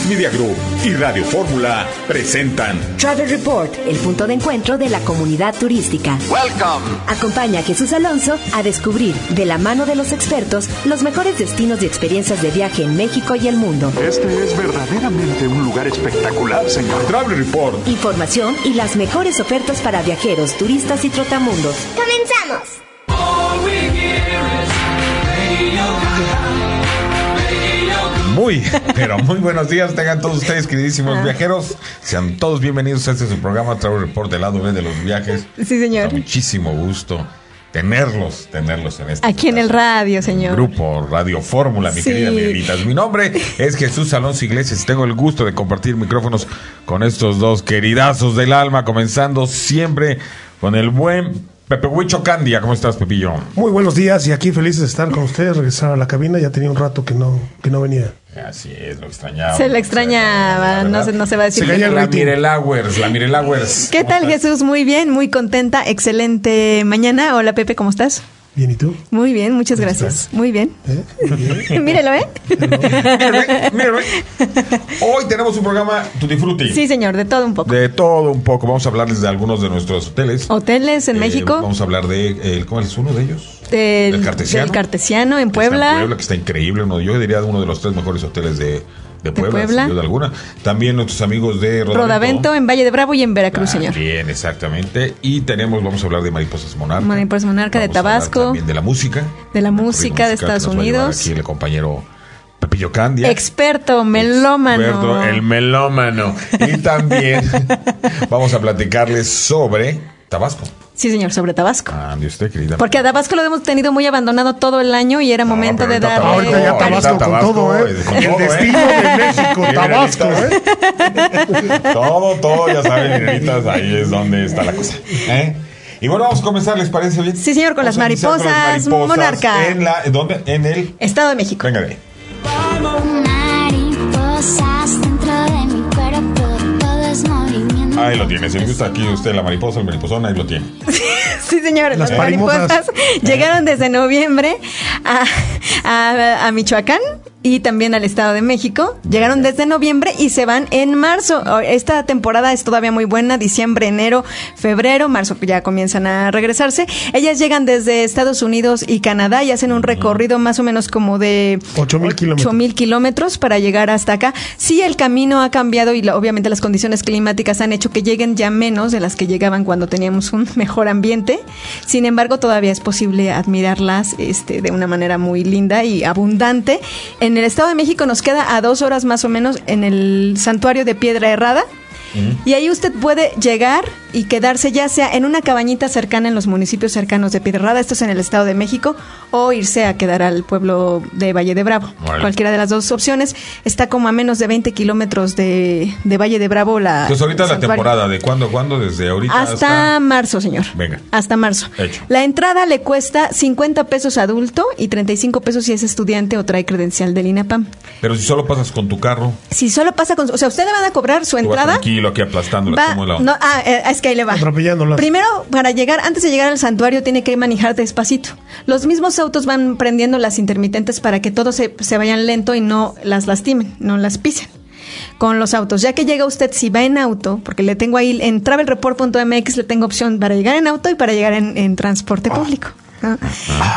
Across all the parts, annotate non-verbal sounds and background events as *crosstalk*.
Luis Media Group y Radio Fórmula presentan Travel Report, el punto de encuentro de la comunidad turística. Welcome. Acompaña a Jesús Alonso a descubrir, de la mano de los expertos, los mejores destinos y experiencias de viaje en México y el mundo. Este es verdaderamente un lugar espectacular, señor. Travel Report. Información y las mejores ofertas para viajeros, turistas y trotamundos. ¡Comenzamos! Muy, pero muy buenos días tengan todos ustedes, queridísimos viajeros. Sean todos bienvenidos a este su programa Travel Report del lado B de los viajes. Sí, señor. Con muchísimo gusto tenerlos, tenerlos en este Aquí en el radio, señor. grupo Radio Fórmula, mi Sí. querida Miguelitas. Mi nombre es Jesús Alonso Iglesias y tengo el gusto de compartir micrófonos con estos dos queridazos del alma, comenzando siempre con el buen Pepe Huicho Candia. ¿Cómo estás, Pepillo? Muy buenos días y aquí felices de estar con ustedes, regresar a la cabina, ya tenía un rato que no, que no venía. Así es, lo extrañaba. Se le extrañaba, no se, no se va a decir. Se caía el La. Mirelauers, la Mirelauers. ¿Qué ¿Cómo tal, estás? Jesús? Muy bien, muy contenta, excelente mañana. Hola, Pepe, ¿cómo estás? Bien, ¿y tú? Muy bien, muchas gracias. Muy bien. ¿Eh? Bien. *laughs* Mírelo, ¿eh? Mírame, mírame. *laughs* Hoy tenemos un programa Tutti Frutti. Sí, señor, de todo un poco. De todo un poco. Vamos a hablarles de algunos de nuestros hoteles. Hoteles en Eh, México, Vamos a hablar de. eh, ¿Cómo es uno de ellos? del, del Cartesiano. del Cartesiano en Que está Puebla. En Puebla, que está increíble. Uno, yo diría uno de los tres mejores hoteles de, de Puebla, Puebla. sin duda alguna. También nuestros amigos de Rodavento. Rodavento en Valle de Bravo y en Veracruz, señor. Bien, exactamente. Y tenemos, vamos a hablar de Mariposas Monarca. Mariposas Monarca de Vamos hablar Tabasco. También de la música. De la música de Estados Unidos. Aquí el compañero Pepillo Candia. Experto, melómano. Experto, el melómano. Y también *laughs* vamos a platicarles sobre Tabasco. Sí, señor, sobre Tabasco. Ande usted, querida. Porque a Tabasco lo hemos tenido muy abandonado todo el año y era No, momento de ahorita darle. Ahorita ya Tabasco, Tabasco, con todo, ¿eh? eh, con el todo, ¿eh? destino de México, Tabasco. ¿eh? Todo, todo, ya saben, mineritas, ahí es donde está la cosa. ¿eh? Y bueno, vamos a comenzar, ¿les parece bien? Sí, señor, con las iniciar con las mariposas monarca. En la, ¿Dónde? En el... Estado de México. Venga de ahí. Ahí lo tiene. Si le gusta aquí usted la mariposa, el mariposón, ahí lo tiene. *laughs* Sí, señor. Las Las mariposas mariposas. llegaron desde noviembre a, a- a Michoacán y también al Estado de México. Llegaron desde noviembre y se van en marzo. Esta temporada es todavía muy buena, diciembre, enero, febrero, marzo ya comienzan a regresarse. Ellas llegan desde Estados Unidos y Canadá y hacen un recorrido más o menos como de Ocho mil kilómetros. ocho mil kilómetros para llegar hasta acá. Sí, el camino ha cambiado y obviamente las condiciones climáticas han hecho que lleguen ya menos de las que llegaban cuando teníamos un *laughs* mejor ambiente. Sin embargo, todavía es posible admirarlas este, de una manera muy linda y abundante. En el Estado de México nos queda a dos horas más o menos en el santuario de Piedra Herrada. Y ahí usted puede llegar y quedarse ya sea en una cabañita cercana en los municipios cercanos de Piedra Herrada, esto es en el Estado de México, o irse a quedar al pueblo de Valle de Bravo. Cualquiera de las dos opciones. Está como a menos de 20 kilómetros de, de Valle de Bravo la... Entonces ahorita la temporada, ¿de cuándo cuándo? Desde ahorita Hasta, hasta... marzo, señor. Venga. Hasta marzo. Hecho. La entrada le cuesta 50 pesos adulto y 35 pesos si es estudiante o trae credencial del INAPAM. Pero si solo pasas con tu carro, Si solo pasa con... O sea, usted le van a cobrar su entrada... tranquilo aquí aplastándola. Va- ¿Cómo la onda? no, ah, eh, es que ahí le va. Atropellándolas. Primero, para llegar, antes de llegar al santuario, tiene que manejar despacito. Los mismos autos van prendiendo las intermitentes para que todos se, se vayan lento y no las lastimen, no las pisen. Con los autos, ya que llega usted, si va en auto, porque le tengo ahí en travelreport.mx, le tengo opción para llegar en auto y para llegar en, en transporte público. ¿no?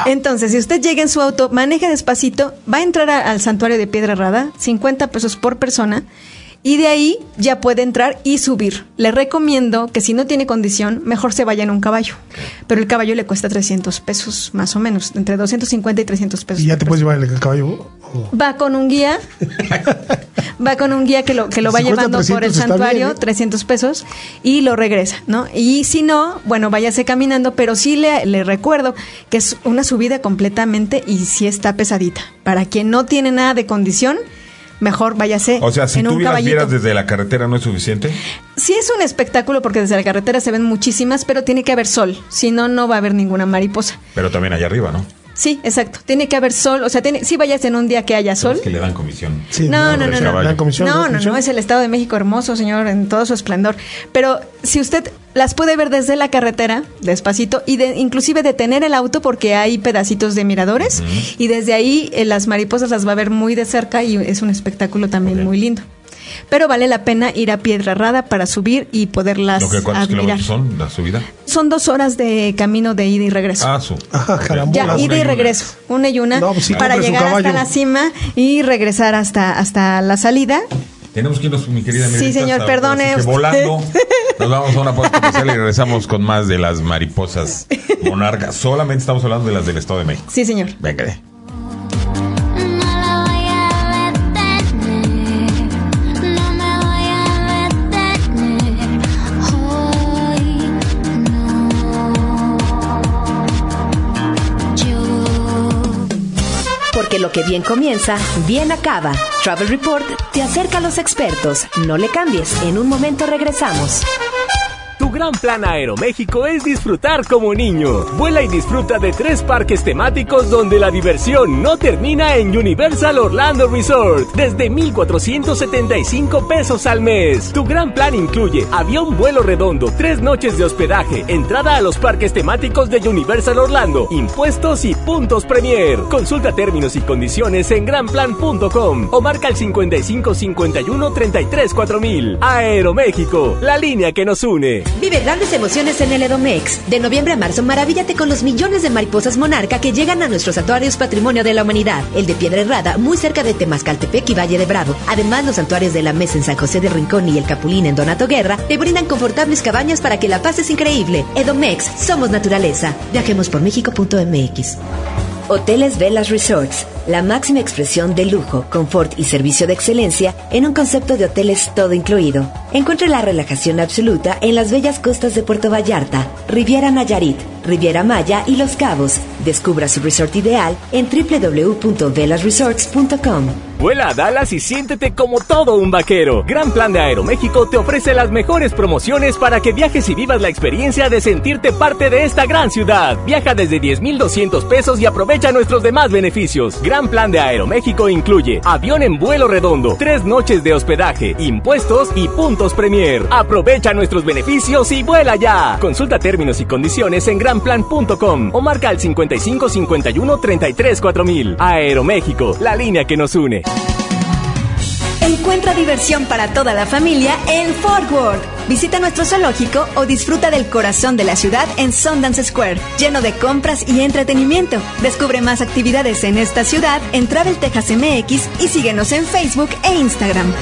Entonces, si usted llega en su auto, maneje despacito, va a entrar a- al santuario de Piedra Rada, 50 pesos por persona, y de ahí ya puede entrar y subir. Le recomiendo que si no tiene condición, mejor se vaya en un caballo. Pero el caballo le cuesta 300 pesos, más o menos, entre 250 y 300 pesos. ¿Y ya te puedes llevar el caballo? ¿O? Va con un guía, *laughs* va con un guía que lo, que lo va Si llevando por el 300 está santuario, bien, ¿eh? 300 pesos, y lo regresa, ¿no? Y si no, bueno, váyase caminando, pero sí le, le recuerdo que es una subida completamente y sí está pesadita. Para quien no tiene nada de condición, mejor váyase O sea, si en tú un las vieras desde la carretera no es suficiente. Sí es un espectáculo porque desde la carretera se ven muchísimas, pero tiene que haber sol, si no, no va a haber ninguna mariposa. Pero también allá arriba, ¿no? Sí, exacto. Tiene que haber sol. O sea, tiene, sí vayas en un día que haya sol. Es que le dan comisión. Sí, No, no, no, ¿Le no. dan comisión? No, ¿Le dan no, no, es el Estado de México hermoso, señor, en todo su esplendor. Pero si usted las puede ver desde la carretera, despacito, y de, inclusive detener el auto porque hay pedacitos de miradores, y desde ahí eh, las mariposas las va a ver muy de cerca y es un espectáculo también muy lindo. Pero vale la pena ir a Piedra Rada para subir y poderlas ¿Lo que, ¿Cuántos admirar. kilómetros son la subida? Son dos horas de camino de ida y regreso. Ah, su. Carambola. Ya, ida y regreso, una y una, No, pues sí, para llegar hasta la cima y regresar hasta, hasta la salida. Tenemos que irnos, mi querida Sí, Mirelita, señor, hasta- perdone volando. *laughs* Nos vamos a una pausa comercial y regresamos con más de las mariposas *laughs* monarcas. Solamente estamos hablando de las del Estado de México. Sí, señor. Venga, Porque lo que bien comienza, bien acaba. Travel Report te acerca a los expertos. No le cambies. En un momento regresamos. Gran plan Aeroméxico es disfrutar como niño. Vuela y disfruta de tres parques temáticos donde la diversión no termina en Universal Orlando Resort desde 1,475 pesos al mes. Tu gran plan incluye avión vuelo redondo, tres noches de hospedaje, entrada a los parques temáticos de Universal Orlando, impuestos y puntos Premier. Consulta términos y condiciones en granplan.com o marca el 55 51 33 4000. Aeroméxico, la línea que nos une. Vive grandes emociones en el Edomex. De noviembre a marzo, maravíllate con los millones de mariposas monarca que llegan a nuestros santuarios Patrimonio de la Humanidad. El de Piedra Herrada, muy cerca de Temascaltepec y Valle de Bravo. Además, los santuarios de la Mesa en San José de Rincón y el Capulín en Donato Guerra te brindan confortables cabañas para que la pases increíble. Edomex, somos naturaleza. Viajemos por México.mx. Hoteles Velas Resorts, la máxima expresión de lujo, confort y servicio de excelencia en un concepto de hoteles todo incluido. Encuentre la relajación absoluta en las bellas costas de Puerto Vallarta, Riviera Nayarit, Riviera Maya y Los Cabos. Descubra su resort ideal en www.velasresorts.com. Vuela a Dallas y siéntete como todo un vaquero. Gran Plan de Aeroméxico te ofrece las mejores promociones para que viajes y vivas la experiencia de sentirte parte de esta gran ciudad. Viaja desde 10,200 pesos y aprovecha nuestros demás beneficios. Plan de Aeroméxico incluye avión en vuelo redondo, tres noches de hospedaje, impuestos y puntos Premier. Aprovecha nuestros beneficios y vuela ya. Consulta términos y condiciones en granplan.com o marca al 55 51 33 4000. Aeroméxico, la línea que nos une. Encuentra diversión para toda la familia en Fort Worth. Visita nuestro zoológico o disfruta del corazón de la ciudad en Sundance Square, lleno de compras y entretenimiento. Descubre más actividades en esta ciudad en Travel Texas MX y síguenos en Facebook e Instagram.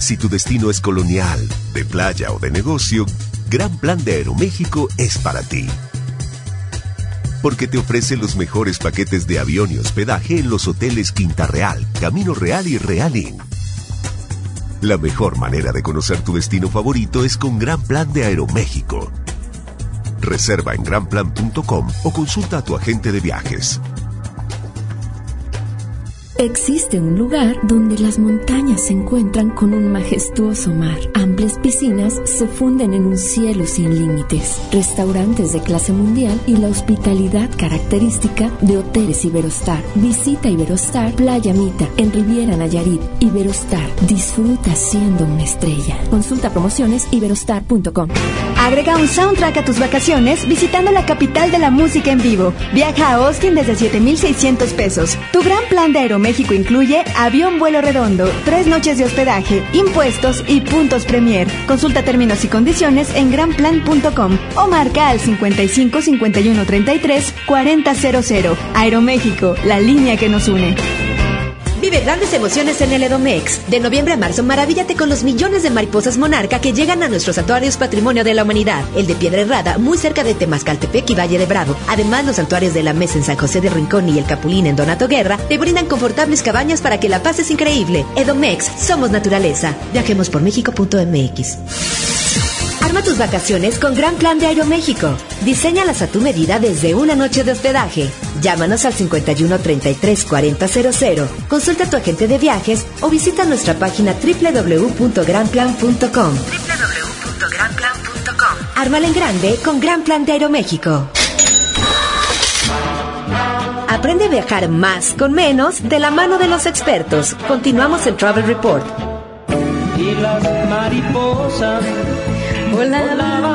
Si tu destino es colonial, de playa o de negocio, Gran Plan de Aeroméxico es para ti. Porque te ofrece los mejores paquetes de avión y hospedaje en los hoteles Quinta Real, Camino Real y Real Inn. La mejor manera de conocer tu destino favorito es con Gran Plan de Aeroméxico. Reserva en granplan.com o consulta a tu agente de viajes. Existe un lugar donde las montañas se encuentran con un majestuoso mar. Amplias piscinas se funden en un cielo sin límites. Restaurantes de clase mundial y la hospitalidad característica de Hoteles Iberostar. Visita Iberostar Playa Mita en Riviera Nayarit. Iberostar. Disfruta siendo una estrella. Consulta promociones iberostar.com. Agrega un soundtrack a tus vacaciones visitando la capital de la música en vivo. Viaja a Austin desde 7,600 pesos. Tu gran plan de Aeroméxico incluye avión vuelo redondo, tres noches de hospedaje, impuestos y puntos Premier. Consulta términos y condiciones en granplan.com o marca al 55 51 33 4000. Aeroméxico, la línea que nos une. Vive grandes emociones en el Edomex. De noviembre a marzo, maravíllate con los millones de mariposas monarca que llegan a nuestros santuarios Patrimonio de la Humanidad. El de Piedra Herrada, muy cerca de Temascaltepec y Valle de Bravo. Además, los santuarios de la Mesa en San José de Rincón y el Capulín en Donato Guerra te brindan confortables cabañas para que la pases increíble. Edomex, somos naturaleza. Viajemos por México.mx. Arma tus vacaciones con Gran Plan de Aeroméxico. Diseñalas a tu medida desde una noche de hospedaje. Llámanos al 51 33 40 00. Consulta a tu agente de viajes o visita nuestra página www.granplan.com. www.granplan.com. Ármala en grande con Gran Plan de Aeroméxico. Aprende a viajar más con menos de la mano de los expertos. Continuamos en Travel Report. Y las mariposas volaban en flor en flor.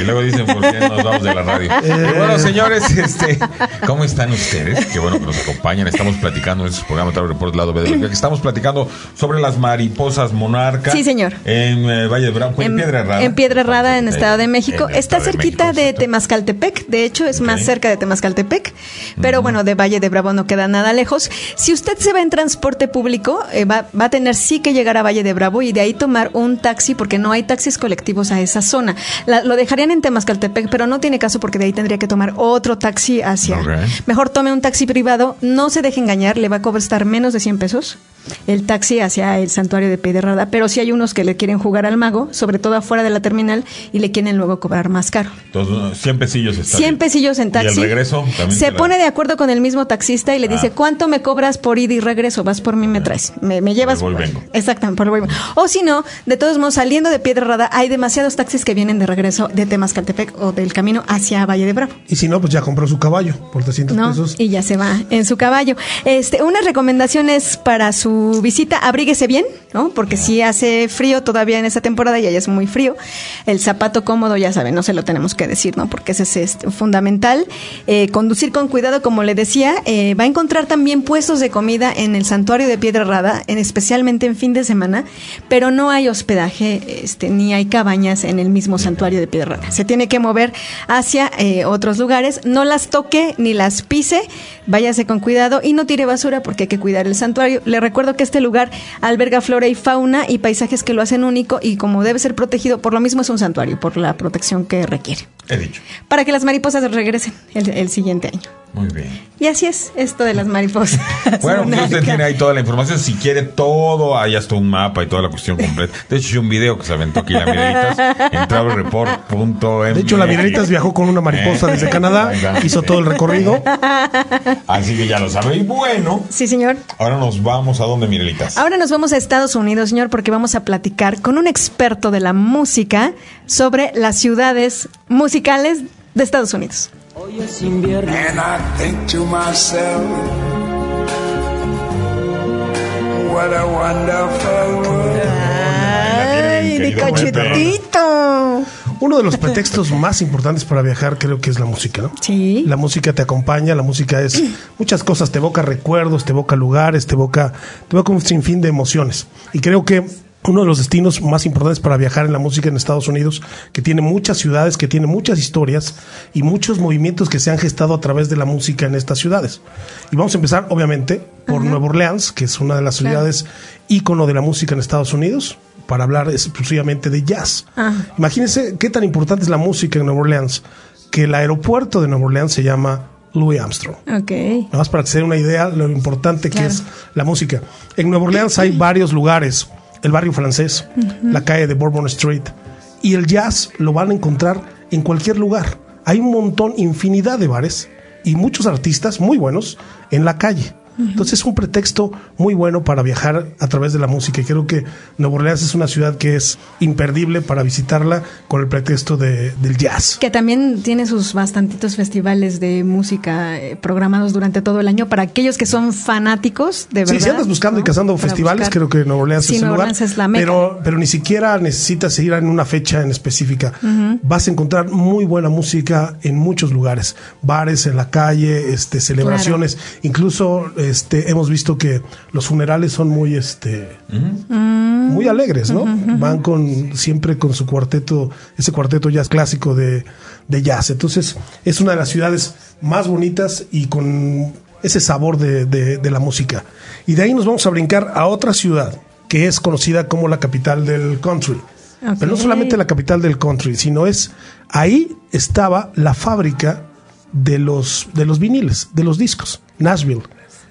Y luego dicen, ¿por qué nos vamos de la radio? *laughs* Eh. Bueno, señores, este, ¿cómo están ustedes? Qué bueno que nos acompañan. Estamos platicando en este programa Travel Report Lado B de Estamos platicando sobre las mariposas monarca. Sí, señor. En eh, Valle de Bravo, en, Piedra Herrada. En Piedra Herrada, en Estado de México. En Está Estado de cerquita México, de. Temascaltepec. De hecho, es más cerca de Temascaltepec. Pero bueno, de Valle de Bravo no queda nada lejos. Si usted se va en transporte público, eh, va, va a tener sí que llegar a Valle de Bravo y de ahí tomar un taxi, porque no hay taxis colectivos a esa zona. La- lo dejarían en Temascaltepec, pero no tiene caso porque de ahí tendría que tomar otro taxi hacia. Mejor tome un taxi privado. No se deje engañar, le va a costar menos de 100 pesos el taxi hacia el santuario de Piedra pero sí hay unos que le quieren jugar al mago, sobre todo afuera de la terminal, y le quieren luego cobrar más caro. Entonces, 100 pesillos está 100 bien. pesillos en taxi. Y el regreso también. Se la- pone de acuerdo con el mismo taxista y le dice, Ah. ¿cuánto me cobras por ida y regreso? Vas por mí, me traes. Me, me llevas. Por el vengo. Exactamente, por el vengo. O si no, de todos modos, saliendo de Piedra Rada, hay demasiados taxis que vienen de regreso de Temascaltepec o del camino hacia Valle de Bravo. Y si no, pues ya compró su caballo por 300 ¿no? pesos. Y ya se va en su caballo. Este, unas recomendaciones para su visita, abríguese bien, ¿no? Porque si hace frío todavía en esta temporada y allá es muy frío. El zapato cómodo, ya saben, no se lo tenemos que decir, ¿no? Porque ese es este, fundamental. Eh, conducir con cuidado, como le decía, eh, va a encontrar también puestos de comida en el santuario de Piedra Rada, en, especialmente en fin de semana, pero no hay hospedaje, este, ni hay cabañas en el mismo santuario de Piedra Rada. Se tiene que mover hacia eh, otros lugares, no las toque ni las pise, váyase con cuidado y no tire basura porque hay que cuidar el santuario. Le recuerdo que este lugar alberga flora y fauna y paisajes que lo hacen único y como debe ser protegido, por lo mismo es un santuario, por la protección que requiere. He dicho. Para que las mariposas regresen el, el siguiente año. Muy bien. Y así es esto de las mariposas. *laughs* Bueno, pues usted tiene ahí toda la información. Si quiere todo, hay hasta un mapa y toda la cuestión completa. De hecho, hay un video que se aventó aquí la Mirelitas en travelreport.mx. De hecho, la Mirelitas viajó con una mariposa Eh, desde Canadá, exacto. hizo todo el recorrido. *laughs* Así que ya lo sabe. Y bueno, Sí, señor. ahora nos vamos a donde, Mirelitas. Ahora nos vamos a Estados Unidos, señor, porque vamos a platicar con un experto de la música sobre las ciudades musicales de Estados Unidos. And I think to myself, what a wonderful world. ¡Ay, de cachetito! Uno de los pretextos más importantes para viajar creo que es la música, ¿no? Sí. La música te acompaña, la música es *clears throat* muchas cosas, te evoca recuerdos, te evoca lugares, te evoca, te evoca un sinfín de emociones. Y creo que uno de los destinos más importantes para viajar en la música en Estados Unidos, que tiene muchas ciudades, que tiene muchas historias y muchos movimientos que se han gestado a través de la música en estas ciudades. Y vamos a empezar, obviamente, por Nueva Orleans, que es una de las Claro. ciudades ícono de la música en Estados Unidos, para hablar exclusivamente de jazz. Ajá. Imagínense qué tan importante es la música en Nueva Orleans, que el aeropuerto de Nueva Orleans se llama Louis Armstrong. Ok. Nada más para que se den una idea lo importante que es la música. En Nueva Orleans hay *clears throat* varios lugares. El barrio francés, la calle de Bourbon Street. Y el jazz lo van a encontrar en cualquier lugar. Hay un montón, infinidad de bares y muchos artistas muy buenos en la calle. Entonces es un pretexto muy bueno para viajar a través de la música y creo que Nueva Orleans es una ciudad que es imperdible para visitarla con el pretexto de- del jazz. Que también tiene sus bastantitos festivales de música eh, programados durante todo el año para aquellos que son fanáticos, de verdad. Sí, si andas buscando y cazando Para festivales, buscar. creo que Nueva Orleans Sí, es el lugar. Es la meca. pero, pero ni siquiera necesitas ir en una fecha en específica. Vas a encontrar muy buena música en muchos lugares, bares en la calle, este, celebraciones. Incluso, este, hemos visto que los funerales son muy, este, Mm. muy alegres, ¿no? Van con siempre con su cuarteto, ese cuarteto jazz clásico de, de jazz. Entonces, es una de las ciudades más bonitas y con ese sabor de, de- de la música. Y de ahí nos vamos a brincar a otra ciudad que es conocida como la capital del country. Pero no solamente la capital del country, sino es ahí estaba la fábrica de los de los viniles, de los discos, Nashville,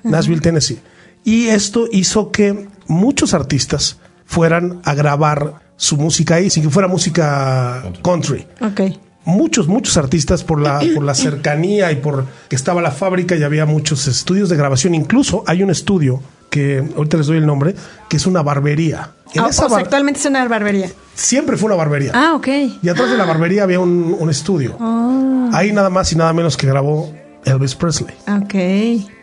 Nashville, Tennessee. Y esto hizo que muchos artistas fueran a grabar su música ahí, sin que fuera música country. Ok. Muchos, muchos artistas por la, por la cercanía y por que estaba la fábrica y había muchos estudios de grabación. Incluso hay un estudio que ahorita les doy el nombre, que es una barbería. En Ah, esa o sea, bar- actualmente es una barbería. siempre fue una barbería. Ah, ok. Y atrás de la barbería había un, un estudio. Oh, Ahí nada más y nada menos que grabó Elvis Presley. ok.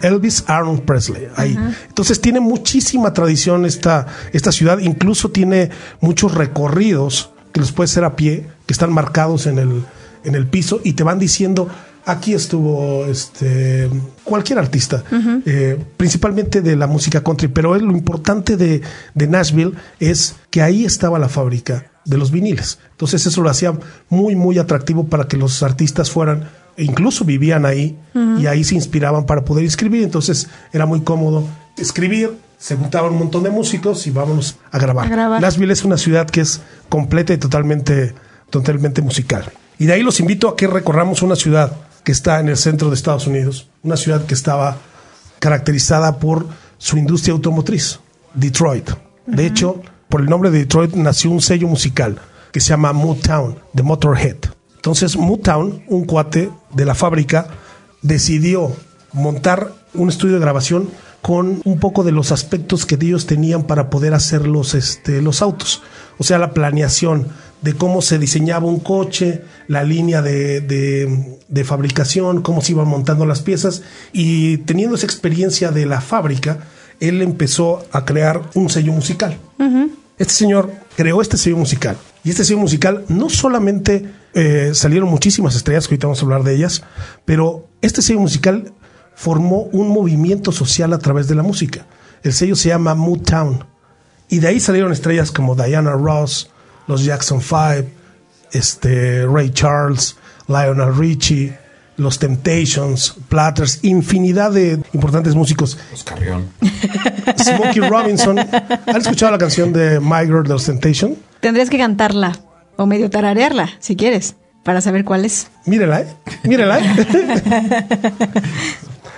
Elvis Aaron Presley. Ahí. Entonces tiene muchísima tradición esta, esta ciudad. Incluso tiene muchos recorridos que los puedes hacer a pie, que están marcados en el, en el piso y te van diciendo, aquí estuvo este cualquier artista, eh, principalmente de la música country, pero lo importante de, de Nashville es que ahí estaba la fábrica de los viniles. Entonces eso lo hacía muy, muy atractivo para que los artistas fueran, incluso vivían ahí y ahí se inspiraban para poder escribir. Entonces era muy cómodo escribir, se juntaban un montón de músicos y vámonos a grabar. A grabar. Nashville es una ciudad que es completa y totalmente, totalmente musical. Y de ahí los invito a que recorramos una ciudad que está en el centro de Estados Unidos, una ciudad que estaba caracterizada por su industria automotriz, Detroit. De hecho, por el nombre de Detroit nació un sello musical que se llama Motown, de Motorhead. Entonces, Motown, un cuate de la fábrica, decidió montar un estudio de grabación con un poco de los aspectos que ellos tenían para poder hacer los, este, los autos. O sea, la planeación de cómo se diseñaba un coche, la línea de, de- de fabricación, cómo se iban montando las piezas. Y teniendo esa experiencia de la fábrica, él empezó a crear un sello musical. Este señor creó este sello musical. Y este sello musical no solamente eh, salieron muchísimas estrellas, que ahorita vamos a hablar de ellas, pero este sello musical formó un movimiento social a través de la música. El sello se llama Motown. Y de ahí salieron estrellas como Diana Ross, los Jackson Five, este, Ray Charles, Lionel Richie, los Temptations, Platters, infinidad de importantes músicos. Carrión. Smokey Robinson. ¿Han escuchado la canción de My Girl de los Temptations? Tendrías que cantarla o medio tararearla, si quieres, para saber cuál es. Mírela, ¿eh? Mírela, ¿eh? *laughs*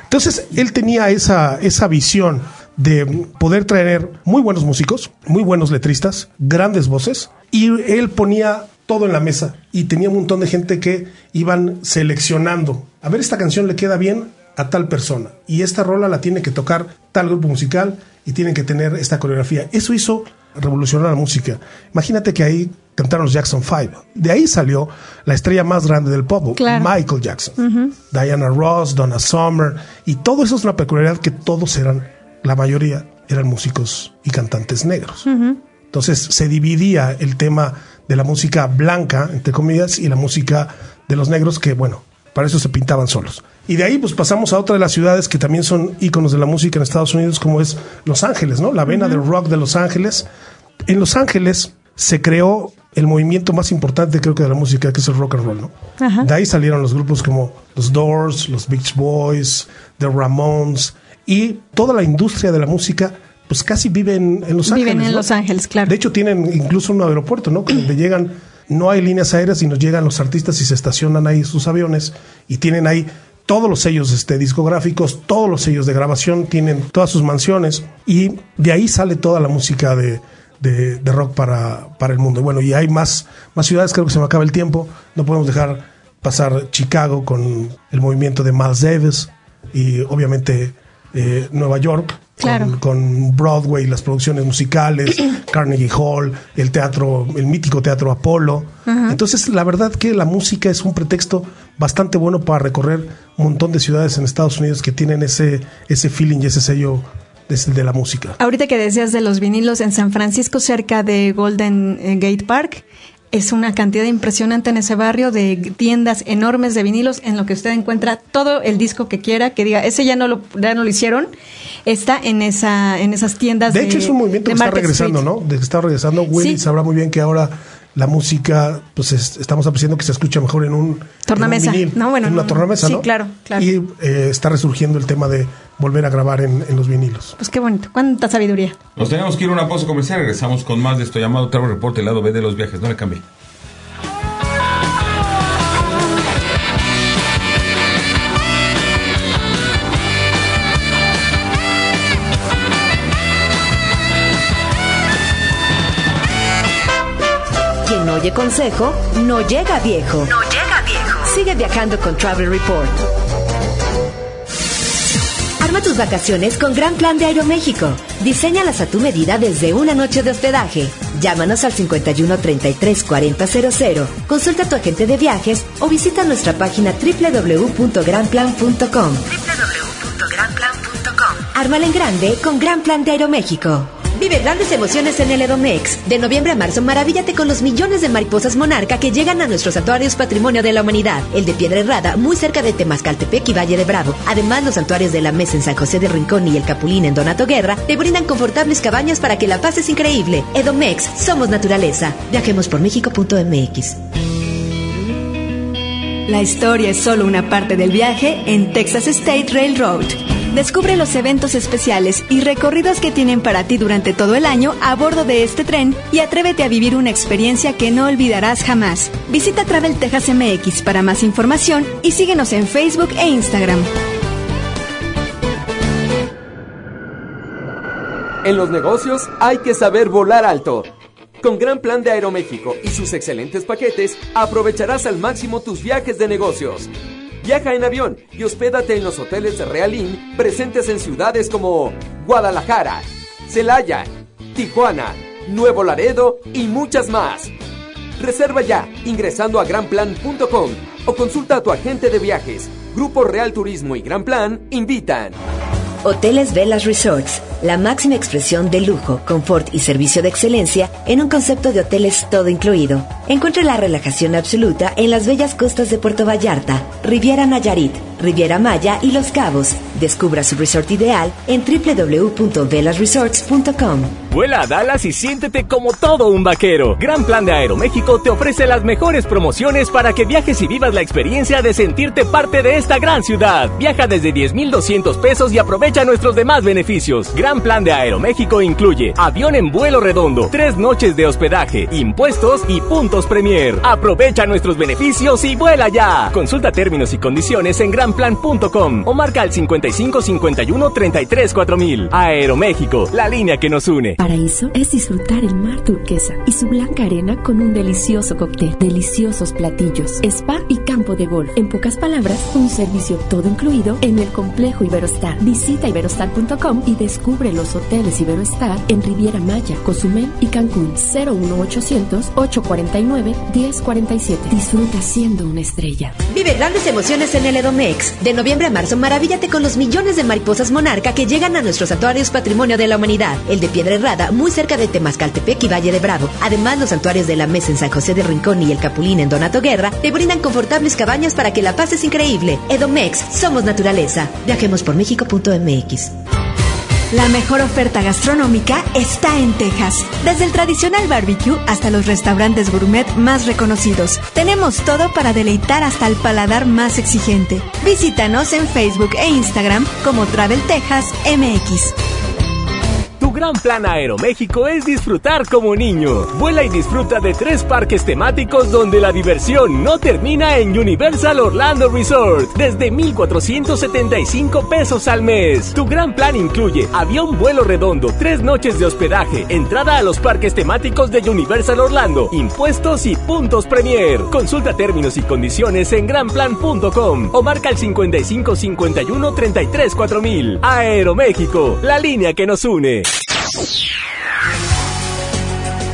Entonces, él tenía esa, esa visión de poder traer muy buenos músicos, muy buenos letristas, grandes voces, y él ponía todo en la mesa y tenía un montón de gente que iban seleccionando. A ver, esta canción le queda bien a tal persona y esta rola la tiene que tocar tal grupo musical y tienen que tener esta coreografía. Eso hizo revolucionar la música. Imagínate que ahí cantaron los Jackson 5. De ahí salió la estrella más grande del pop, Claro. Michael Jackson. Diana Ross, Donna Summer, y todo eso es una peculiaridad que todos eran, la mayoría eran músicos y cantantes negros. Entonces se dividía el tema de la música blanca, entre comillas, y la música de los negros, que bueno, para eso se pintaban solos. Y de ahí pues pasamos a otra de las ciudades que también son íconos de la música en Estados Unidos, como es Los Ángeles, ¿no? La vena del rock de Los Ángeles. En Los Ángeles se creó el movimiento más importante creo que de la música, que es el rock and roll, ¿no? Ajá. De ahí salieron los grupos como los Doors, los Beach Boys, The Ramones y toda la industria de la música, pues casi vive en, Los Ángeles. Viven en ¿no? Los Ángeles, claro. De hecho, tienen incluso un aeropuerto, ¿no? Donde llegan, no hay líneas aéreas, sino llegan los artistas y se estacionan ahí sus aviones y tienen ahí todos los sellos este, discográficos, todos los sellos de grabación, tienen todas sus mansiones y de ahí sale toda la música de, rock para, el mundo. Bueno, y hay más, más ciudades, creo que se me acaba el tiempo, no podemos dejar pasar Chicago con el movimiento de Miles Davis y obviamente eh, Nueva York Claro. con, con Broadway, las producciones musicales, *clears throat* Carnegie Hall, el teatro, el mítico teatro Apolo. Entonces, la verdad que la música es un pretexto bastante bueno para recorrer un montón de ciudades en Estados Unidos que tienen ese, ese feeling y ese sello de, de la música. Ahorita que decías de los vinilos en San Francisco, cerca de Golden eh, Gate Park, es una cantidad impresionante en ese barrio de tiendas enormes de vinilos en lo que usted encuentra todo el disco que quiera, que diga, ese ya no lo, ya no lo hicieron, está en esa en esas tiendas De hecho, es un movimiento de que está regresando, Street. ¿no? De que está regresando. Willy Sí. sabrá muy bien que ahora la música, pues es- estamos apreciando que se escucha mejor en un Tornamesa. en un vinil, No, bueno, en una no. tornamesa, Sí, ¿no? claro, claro. Y eh, está resurgiendo el tema de volver a grabar en, en los vinilos. Pues qué bonito, cuánta sabiduría. Nos tenemos que ir a una pausa comercial. Regresamos con más de esto llamado Travel Report, el lado B de los viajes. No le cambie. Oye consejo, no llega viejo. No llega viejo. Sigue viajando con Travel Report. Arma tus vacaciones con Gran Plan de Aeroméxico. Diseñalas a tu medida desde una noche de hospedaje. Llámanos al 51 33 40 00. Consulta a tu agente de viajes o visita nuestra página www.granplan.com. www.granplan.com. Ármala en grande con Gran Plan de Aeroméxico. Vive grandes emociones en el Edomex. De noviembre a marzo, maravíllate con los millones de mariposas monarca que llegan a nuestros santuarios Patrimonio de la Humanidad. El de Piedra Herrada, muy cerca de Temascaltepec y Valle de Bravo. Además, los santuarios de la Mesa en San José de Rincón y el Capulín en Donato Guerra te brindan confortables cabañas para que la pases increíble. Edomex, somos naturaleza. Viajemos por México.mx. La historia es solo una parte del viaje en Texas State Railroad. Descubre los eventos especiales y recorridos que tienen para ti durante todo el año a bordo de este tren y atrévete a vivir una experiencia que no olvidarás jamás. Visita Travel Texas MX para más información y síguenos en Facebook e Instagram. En los negocios hay que saber volar alto. Con Gran Plan de Aeroméxico y sus excelentes paquetes, aprovecharás al máximo tus viajes de negocios. Viaja en avión y hospédate en los hoteles de Realín presentes en ciudades como Guadalajara, Celaya, Tijuana, Nuevo Laredo y muchas más. Reserva ya ingresando a granplan.com o consulta a tu agente de viajes. Grupo Real Turismo y Gran Plan invitan. Hoteles Velas Resorts, la máxima expresión de lujo, confort y servicio de excelencia en un concepto de hoteles todo incluido. Encuentre la relajación absoluta en las bellas costas de Puerto Vallarta, Riviera Nayarit, Riviera Maya y Los Cabos. Descubra su resort ideal en www.velasresorts.com. Vuela a Dallas y siéntete como todo un vaquero. Gran Plan de Aeroméxico te ofrece las mejores promociones para que viajes y vivas la experiencia de sentirte parte de esta gran ciudad. Viaja desde 10,200 pesos y aprovecha nuestros demás beneficios. Gran Plan de Aeroméxico incluye avión en vuelo redondo, tres noches de hospedaje, impuestos y puntos Premier. Aprovecha nuestros beneficios y vuela ya. Consulta términos y condiciones en granplan.com o marca al 55 51 33 4000. Aeroméxico, la línea que nos une. Paraíso es disfrutar el mar turquesa y su blanca arena con un delicioso cóctel, deliciosos platillos, spa y campo de golf. En pocas palabras, un servicio todo incluido en el complejo Iberostar. Visita iberostar.com y descubre los hoteles Iberostar en Riviera Maya, Cozumel y Cancún. 01800 849 1047. Disfruta siendo una estrella. Vive grandes emociones en el De noviembre a marzo, maravíllate con los millones de mariposas monarca que llegan a nuestros santuarios Patrimonio de la Humanidad. El de Piedra Herrada, muy cerca de Temascaltepec y Valle de Bravo. Además, los santuarios de la Mesa en San José de Rincón y el Capulín en Donato Guerra te brindan confortables cabañas para que la pases increíble. Edomex, somos naturaleza. Viajemos por México.mx. La mejor oferta gastronómica está en Texas. Desde el tradicional barbecue hasta los restaurantes gourmet más reconocidos. Tenemos todo para deleitar hasta el paladar más exigente. Visítanos en Facebook e Instagram como Travel Texas MX. Tu gran plan Aeroméxico es disfrutar como niño. Vuela y disfruta de tres parques temáticos donde la diversión no termina en Universal Orlando Resort desde 1,475 pesos al mes. Tu gran plan incluye avión vuelo redondo, tres noches de hospedaje, entrada a los parques temáticos de Universal Orlando, impuestos y puntos Premier. Consulta términos y condiciones en granplan.com o marca el 55 51 33 4000. Aeroméxico, la línea que nos une.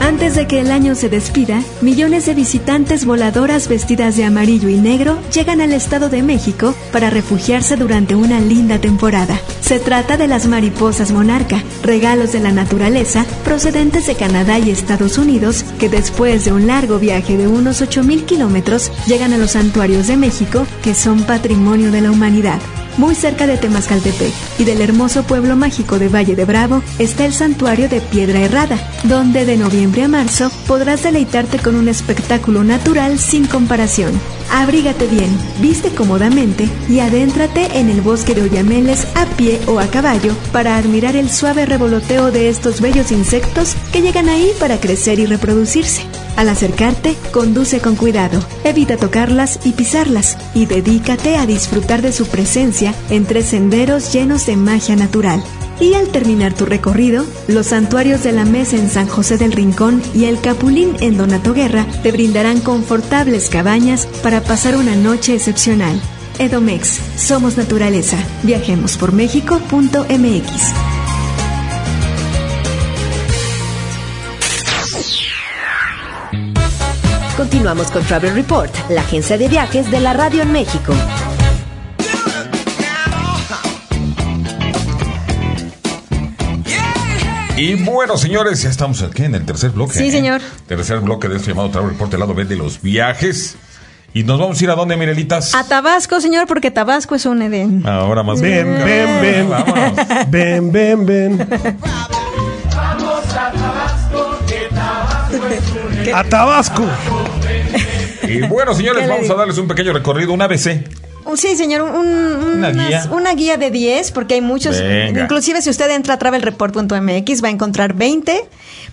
Antes de que el año se despida, millones de visitantes voladoras vestidas de amarillo y negro llegan al Estado de México para refugiarse durante una linda temporada. Se trata de las mariposas monarca, regalos de la naturaleza procedentes de Canadá y Estados Unidos que después de un largo viaje de unos 8.000 kilómetros llegan a los santuarios de México que son patrimonio de la humanidad. Muy cerca de Temascaltepec y del hermoso pueblo mágico de Valle de Bravo está el santuario de Piedra Herrada, donde de noviembre a marzo podrás deleitarte con un espectáculo natural sin comparación. Abrígate bien, viste cómodamente y adéntrate en el bosque de Oyameles a pie o a caballo para admirar el suave revoloteo de estos bellos insectos que llegan ahí para crecer y reproducirse. Al acercarte, conduce con cuidado, evita tocarlas y pisarlas y dedícate a disfrutar de su presencia entre senderos llenos de magia natural. Y al terminar tu recorrido, los santuarios de la Mesa en San José del Rincón y el Capulín en Donato Guerra te brindarán confortables cabañas para pasar una noche excepcional. Edomex, somos naturaleza. Viajemos por México.mx. Continuamos con Travel Report, la agencia de viajes de la radio en México. Y bueno, señores, ya estamos aquí en el tercer bloque. Sí, ¿eh? señor. Tercer bloque de este llamado Travel Report, el lado B de los viajes. Y nos vamos a ir a dónde, Mirelitas. A Tabasco, señor, porque Tabasco es un Edén. Ahora más Ven, bien. ven, ven. Vámonos. Ven, ven, ven. A Tabasco. Y bueno, señores, ¿Qué le vamos a darles un pequeño recorrido, un ABC. Sí, señor, un- un- Una unas- guía. una guía de 10, porque hay muchos. Venga. Inclusive, si usted entra a travelreport.mx, va a encontrar 20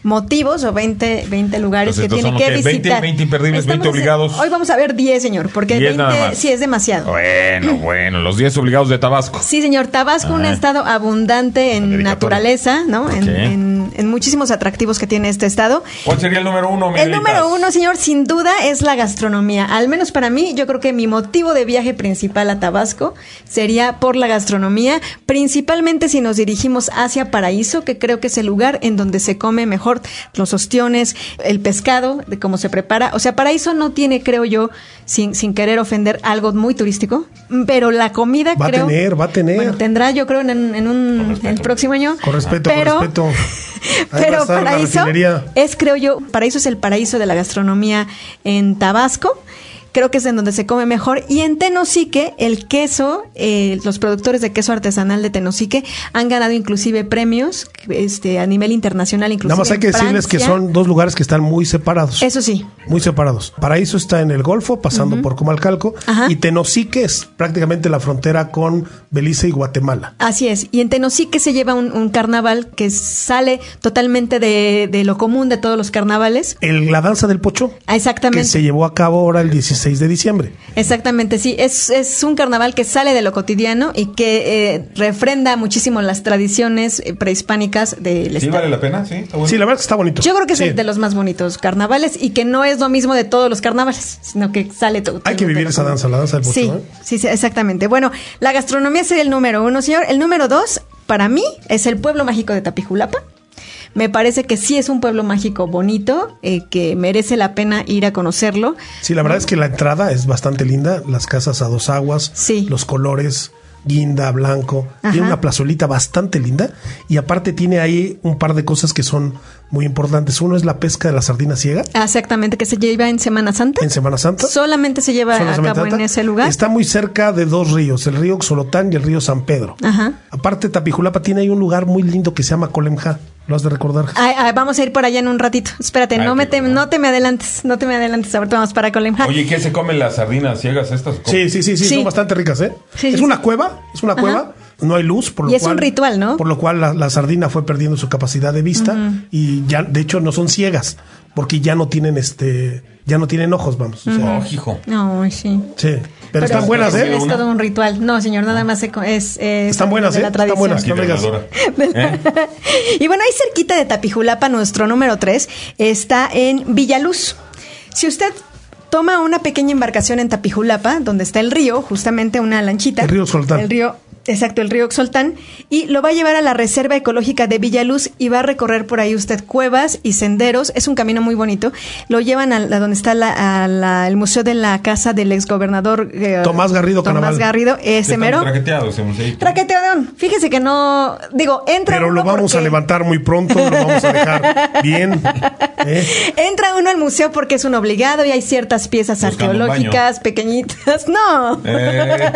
motivos o 20, 20 lugares Entonces, que tiene que que, 20, visitar. 20 imperdibles, 20 Estamos- obligados. Hoy vamos a ver 10, señor, porque 10 nada 20 más. sí es demasiado. Bueno, *clears throat* bueno, los 10 obligados de Tabasco. Sí, señor. Tabasco, un Ajá. estado abundante en naturaleza, ¿no? En, Ok. en- en muchísimos atractivos que tiene este estado. ¿Cuál sería el número uno, El número uno, señor, sin duda es la gastronomía. Al menos para mí, yo creo que mi motivo de viaje principal a Tabasco sería por la gastronomía, principalmente si nos dirigimos hacia Paraíso, que creo que es el lugar en donde se come mejor los ostiones, el pescado, de cómo se prepara. O sea, Paraíso no tiene, creo yo, sin, sin querer ofender, algo muy turístico, pero la comida Va a tener, va a tener. Bueno, tendrá, yo creo, en, en un en el próximo año. Con respeto, pero, con respeto. *laughs* Ahí pero Paraíso es, creo yo, Paraíso es el paraíso de la gastronomía en Tabasco. Creo que es en donde se come mejor. Y en Tenosique, el queso, eh, los productores de queso artesanal de Tenosique han ganado inclusive premios este, a nivel internacional. Inclusive Nada más hay que decirles que son dos lugares que están muy separados. Eso sí. Muy separados. Paraíso está en el Golfo, pasando por Comalcalco. Ajá. Y Tenosique es prácticamente la frontera con Belice y Guatemala. Así es. Y en Tenosique se lleva un, un carnaval que sale totalmente de, de lo común de todos los carnavales. El, la danza del pocho, Ah, Exactamente. que se llevó a cabo ahora el 16 de diciembre. Exactamente, sí. Es, es un carnaval que sale de lo cotidiano y que eh, refrenda muchísimo las tradiciones eh, prehispánicas del ¿Sí estado. vale la pena? Sí, está bueno. Sí, la verdad es que está bonito. Yo creo que es Sí. de los más bonitos carnavales y que no es lo mismo de todos los carnavales, sino que sale todo. Hay que vivir esa danza, la danza del pocho. Sí, ¿eh? sí, sí, exactamente. Bueno, la gastronomía sería el número uno, señor. El número dos, para mí, es el pueblo mágico de Tapijulapa. Me parece que sí es un pueblo mágico bonito, eh, que merece la pena ir a conocerlo. Sí, la verdad es que la entrada es bastante linda. Las casas a dos aguas, Sí. los colores, guinda, blanco. Ajá. Tiene una plazolita bastante linda. Y aparte tiene ahí un par de cosas que son muy importantes. Uno es la pesca de la sardina ciega Exactamente, que se lleva en Semana Santa. en Semana Santa. Solamente se lleva Son las a cabo Semana en Santa. ese lugar. Está muy cerca de dos ríos, el río Xolotán y el río San Pedro. Ajá. Aparte, Tapijulapa tiene ahí un lugar muy lindo que se llama Colemja. Lo has de recordar. Ay, ay, vamos a ir por allá en un ratito. Espérate, Ay, no, me te, no te me adelantes, no te me adelantes. Ahorita vamos para Colemja. Oye, ¿qué se comen las sardinas ciegas estas? Sí, sí, sí, sí, Sí. son bastante ricas, ¿eh? Sí, es sí, una sí. cueva, es una Ajá. cueva, no hay luz, por lo Y es cual... un ritual, ¿no? Por lo cual la, la sardina fue perdiendo su capacidad de vista y ya, de hecho, no son ciegas, porque ya no tienen, este, ya no tienen ojos, vamos. o sea, Oh, hijo. No, sí. Sí, pero, están buenas, es, ¿eh? Es todo un ritual. No, señor, nada más es, es Están buenas, de ¿eh? la Están tradición. buenas. No digas. *laughs* ¿Eh? y bueno, ahí cerquita de Tapijulapa, nuestro número 3 está en Villaluz. Si usted toma una pequeña embarcación en Tapijulapa, donde está el río, justamente una lanchita. El río Xoltán. El río, exacto, el río Xoltán. Y lo va a llevar a la Reserva Ecológica de Villaluz y va a recorrer por ahí usted cuevas y senderos. Es un camino muy bonito. Lo llevan a, donde está la- a la- el Museo de la Casa del exgobernador eh, Tomás Garrido Tomás Canaval. Garrido, ese mero. traqueteado ese museito. Traqueteadón. Fíjese que no. Digo, entra Pero lo vamos a levantar muy pronto, lo vamos a dejar bien. ¿eh? *laughs* Entra uno al museo porque es un obligado y hay ciertas piezas Buscando arqueológicas pequeñitas. *laughs* No. Eh,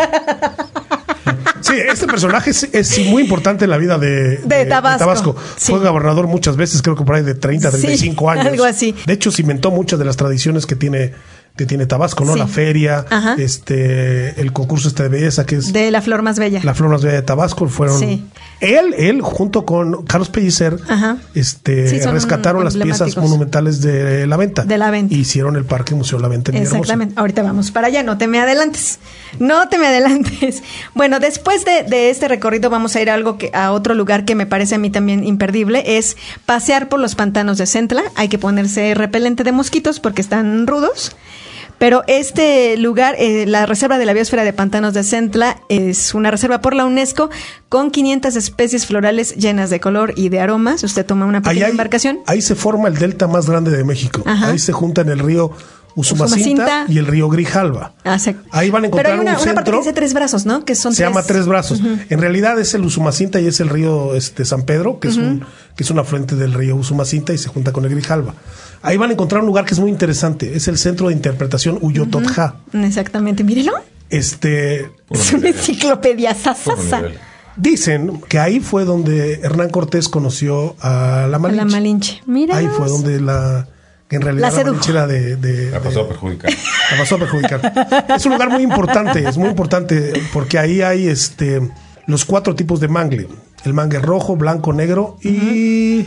Sí, este personaje es, es muy importante en la vida de, De Tabasco. Sí. Fue gobernador muchas veces, creo que por ahí de 30, Sí, 35 años. algo así. De hecho, cimentó muchas de las tradiciones que tiene que tiene Tabasco, ¿no? Sí. La feria, Ajá. este el concurso este de belleza que es De la flor más bella. la flor más bella de Tabasco fueron Sí. él él junto con Carlos Pellicer Ajá. este Sí, rescataron las piezas monumentales de la venta De la venta. hicieron el parque museo La Venta en. Exactamente. Ahorita vamos para allá. No te me adelantes. No te me adelantes. *laughs* Bueno, después de, de este recorrido vamos a ir a algo que a otro lugar que me parece a mí también imperdible es pasear por los pantanos de Centla. Hay que ponerse repelente de mosquitos porque están rudos. Pero este lugar, eh, la Reserva de la Biosfera de Pantanos de Centla, es una reserva por la UNESCO con 500 especies florales llenas de color y de aromas. Usted toma una Ahí, pequeña hay- embarcación. ahí se forma el delta más grande de México. Ajá. Ahí se junta en el río Usumacinta, y el río Grijalva. Ah, Ahí van a Pero encontrar hay una, un una parte que dice tres brazos, ¿no? Que son se tres. llama Tres Brazos. En realidad es el Usumacinta y es el río este, San Pedro, que, es un, que es un afluente del río Usumacinta y se junta con el Grijalva. Ahí van a encontrar un lugar que es muy interesante. Es el Centro de Interpretación Uyototja. Exactamente, mírenlo. Este, Es una enciclopedia sasasa. dicen que ahí fue donde Hernán Cortés conoció a la A Malinche. la Malinche. Mira. Ahí fue donde la... Que en realidad La la, sedujo. Malinche era de, de- La de- pasó a perjudicar. *laughs* la pasó a perjudicar. es un lugar muy importante, es muy importante porque ahí hay este los cuatro tipos de mangle. El mangle rojo, blanco, negro y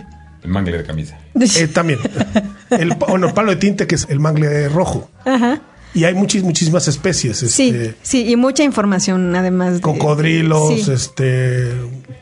El mangle de camisa. eh, también *laughs* el, pa- bueno, el palo de tinte que es el mangle rojo. Ajá. Y hay muchis- muchísimas especies. Sí, Este, sí, y mucha información además. De, Cocodrilos, Sí. este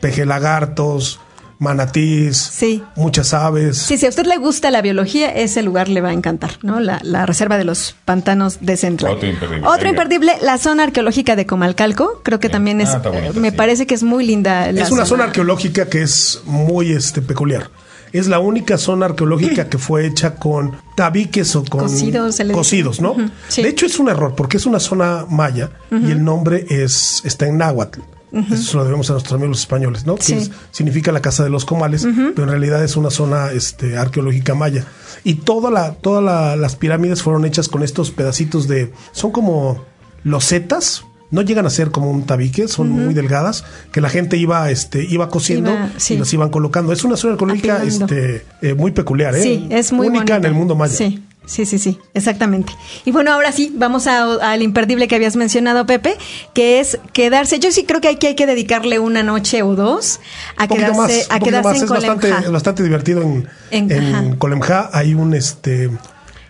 pejelagartos, manatís, Sí. muchas aves. Sí, si a usted le gusta la biología, ese lugar le va a encantar, ¿no? La, la reserva de los pantanos de Central. Otro imperdible. Otro imperdible, la zona arqueológica de Comalcalco. Creo que también es, Ah, está bonita, me sí. parece que es muy linda. la Es una zona arqueológica que es muy este, peculiar. Es la única zona arqueológica que fue hecha con tabiques o con Cocidos, cocidos, ¿no? Sí. De hecho es un error porque es una zona maya y el nombre es está en náhuatl. Eso se lo debemos a nuestros amigos españoles, ¿no? Que es- significa la casa de los comales, pero en realidad es una zona este, arqueológica maya. Y toda la, todas la- las pirámides fueron hechas con estos pedacitos de, son como losetas, no llegan a ser como un tabique, son muy delgadas, que la gente iba, este, iba cosiendo Iba, sí. y las iban colocando. Es una zona arqueológica este, eh, muy peculiar, ¿eh? Sí, es muy única en el mundo maya. Sí. Sí, sí, sí, exactamente. Y bueno, ahora sí, vamos al imperdible que habías mencionado, Pepe, que es quedarse. Yo sí creo que hay que, hay que dedicarle una noche o dos a quedarse, más, a quedarse más. en Es bastante, Colemja, bastante divertido en, En-. Colemja. Hay un este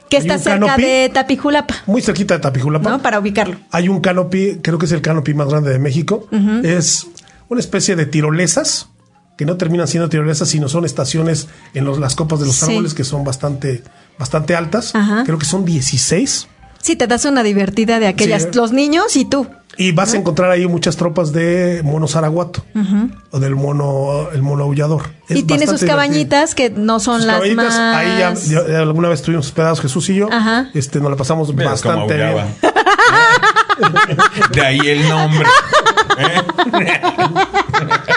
que está cerca canopy. de Tapijulapa, muy cerquita de Tapijulapa. ¿no? Para ubicarlo. Hay un canopy, creo que es el canopy más grande de México. Es una especie de tirolesas, que no terminan siendo tirolesas, sino son estaciones en los- las copas de los Sí. árboles que son bastante, bastante altas. Ajá. Creo que son 16. Sí, te das una divertida de aquellas, Sí. los niños y tú. Y vas a encontrar ahí muchas tropas de mono zaraguato o del mono, el mono aullador. Es y tiene sus divertido. cabañitas que no son Sus las caballitas, más... ahí ya, ya- ya alguna vez estuvimos hospedados Jesús y yo. Ajá. Este, nos la pasamos Mira bastante bien. *laughs* De ahí el nombre. *laughs*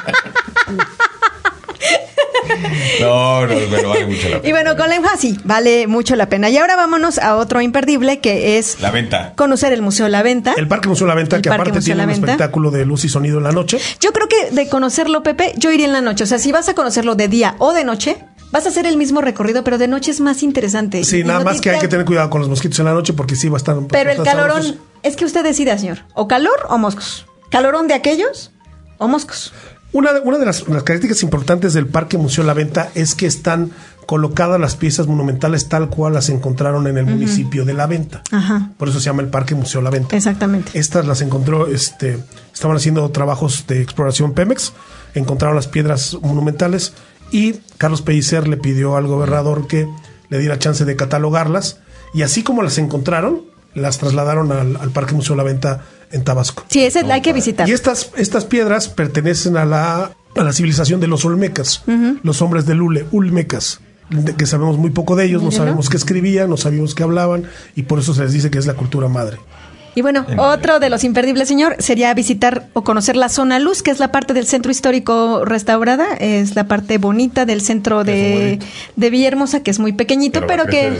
*laughs* No, no, pero vale mucho la *laughs* Y pena. bueno, Colemja sí, vale mucho la pena. Y ahora vámonos a otro imperdible que es La venta. conocer el Museo La Venta. El Parque Museo La Venta, El que Parque aparte Museo tiene La un espectáculo de luz y sonido en la noche. Yo creo que de conocerlo, Pepe, yo iría en la noche. O sea, si vas a conocerlo de día o de noche, vas a hacer el mismo recorrido, pero de noche es más interesante. Sí, Y nada no más te- que hay que tener cuidado con los mosquitos en la noche porque sí va a estar. Pero el calorón, sabrosos. es que usted decida, señor. O calor o moscos. ¿Calorón de aquellos o moscos? Una, una de las, las características importantes del Parque Museo La Venta es que están colocadas las piezas monumentales tal cual las encontraron en el municipio de La Venta. Ajá, Por eso se llama el Parque Museo La Venta. exactamente. Estas las encontró, este, estaban haciendo trabajos de exploración Pemex, encontraron las piedras monumentales y Carlos Pellicer le pidió al gobernador que le diera chance de catalogarlas y así como las encontraron, las trasladaron al, al Parque Museo La Venta en Tabasco. Sí, ese hay que visitar. Y estas, estas piedras pertenecen a la, a la civilización de los Olmecas, los hombres de Lule, Ulmecas, de- que sabemos muy poco de ellos, no sabemos qué escribían, no sabemos qué hablaban, y por eso se les dice que es la cultura madre. Y bueno, otro de los imperdibles, señor, sería visitar o conocer la zona luz, que es la parte del centro histórico restaurada, es la parte bonita del centro de, de Villahermosa, que es muy pequeñito, pero, que...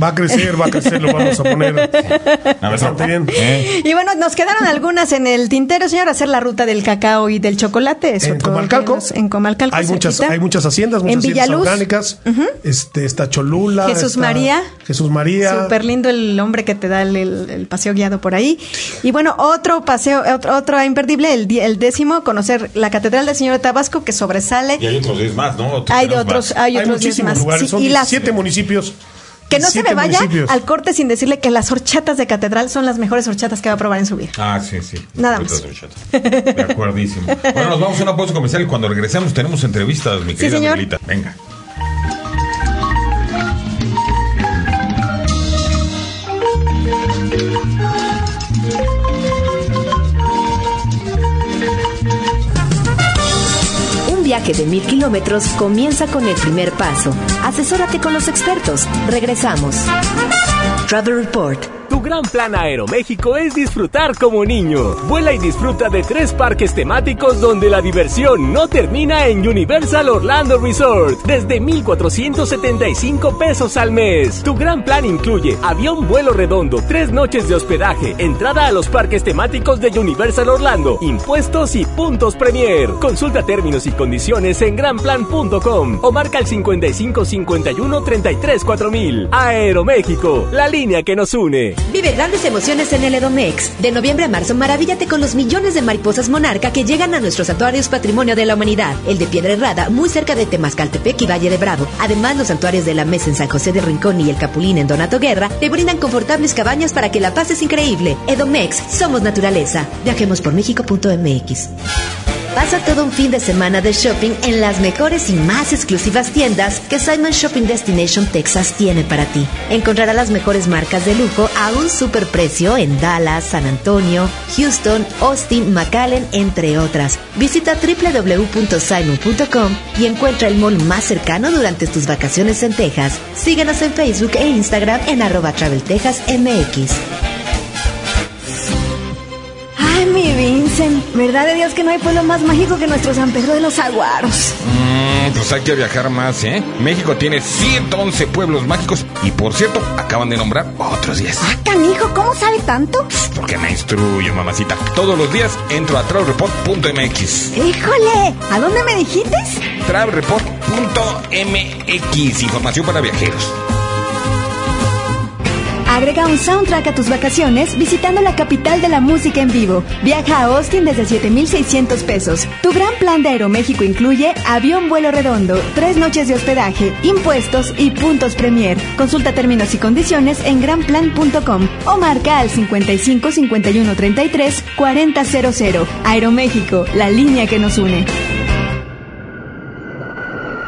Va a crecer, va a crecer, lo vamos a poner *laughs* A ver, bien. ¿eh? Y bueno, nos quedaron algunas en el tintero, señor, hacer la ruta del cacao y del chocolate. Es En Comalcalco. En Comalcalco. Hay muchas, hay muchas haciendas, muchas En haciendas Villaluz. orgánicas. este, está Cholula. Jesús está María. Jesús María. Súper lindo el hombre que te da el, el- el paseo guiado por ahí. Y bueno, otro paseo, otro, otro imperdible, el, décimo, conocer la Catedral del Señor de Tabasco, que sobresale. Y hay otros 10 más, ¿no? Otros Hay otros, más. hay Hay otros diez muchísimos más. lugares, Sí, son y las, 17 municipios. Que no se 17 me vaya municipios. al corte sin decirle que las horchatas de Catedral son las mejores horchatas que va a probar en su vida. Ah, sí, sí. Nada más. De acuerdísimo. Bueno, nos vamos a una pausa comercial y cuando regresemos tenemos entrevistas, mi Sí, querida señor. Miguelita. Venga. Viaje de mil kilómetros comienza con el primer paso. Asesórate con los expertos. Regresamos. Travel Report. Tu gran plan Aeroméxico es disfrutar como niño. Vuela y disfruta de tres parques temáticos donde la diversión no termina en Universal Orlando Resort desde 1,475 pesos al mes. Tu gran plan incluye avión vuelo redondo, tres noches de hospedaje, entrada a los parques temáticos de Universal Orlando, impuestos y puntos Premier. Consulta términos y condiciones en granplan.com o marca el 55 51 33 4000. Aeroméxico, la línea que nos une. Vive grandes emociones en el Edomex. De noviembre a marzo, maravíllate con los millones de mariposas monarca que llegan a nuestros santuarios Patrimonio de la Humanidad. El de Piedra Herrada, muy cerca de Temascaltepec y Valle de Bravo. Además, los santuarios de la Mesa en San José de Rincón y el Capulín en Donato Guerra te brindan confortables cabañas para que la pases increíble. Edomex, somos naturaleza. Viajemos por México.mx. Pasa todo un fin de semana de shopping en las mejores y más exclusivas tiendas que Simon Shopping Destination Texas tiene para ti. Encontrarás las mejores marcas de lujo a un superprecio en Dallas, San Antonio, Houston, Austin, McAllen, entre otras. Visita www.simon.com y encuentra el mall más cercano durante tus vacaciones en Texas. Síguenos en Facebook e Instagram en arroba TravelTexasMX. Vincent, ¿verdad de Dios que no hay pueblo más mágico que nuestro San Pedro de los Aguaros? Mm, pues hay que viajar más, ¿eh? México tiene 111 pueblos mágicos y, por cierto, acaban de nombrar otros 10. Ah, canijo, ¿cómo sabe tanto? Porque me instruyo, mamacita. Todos los días entro a travelreport.mx. Híjole, ¿a dónde me dijiste? Travelreport.mx. Información para viajeros. Agrega un soundtrack a tus vacaciones visitando la capital de la música en vivo. Viaja a Austin desde 7,600 pesos. Tu gran plan de Aeroméxico incluye avión vuelo redondo, tres noches de hospedaje, impuestos y puntos Premier. Consulta términos y condiciones en granplan.com o marca al 55 51 33 4000. Aeroméxico, la línea que nos une.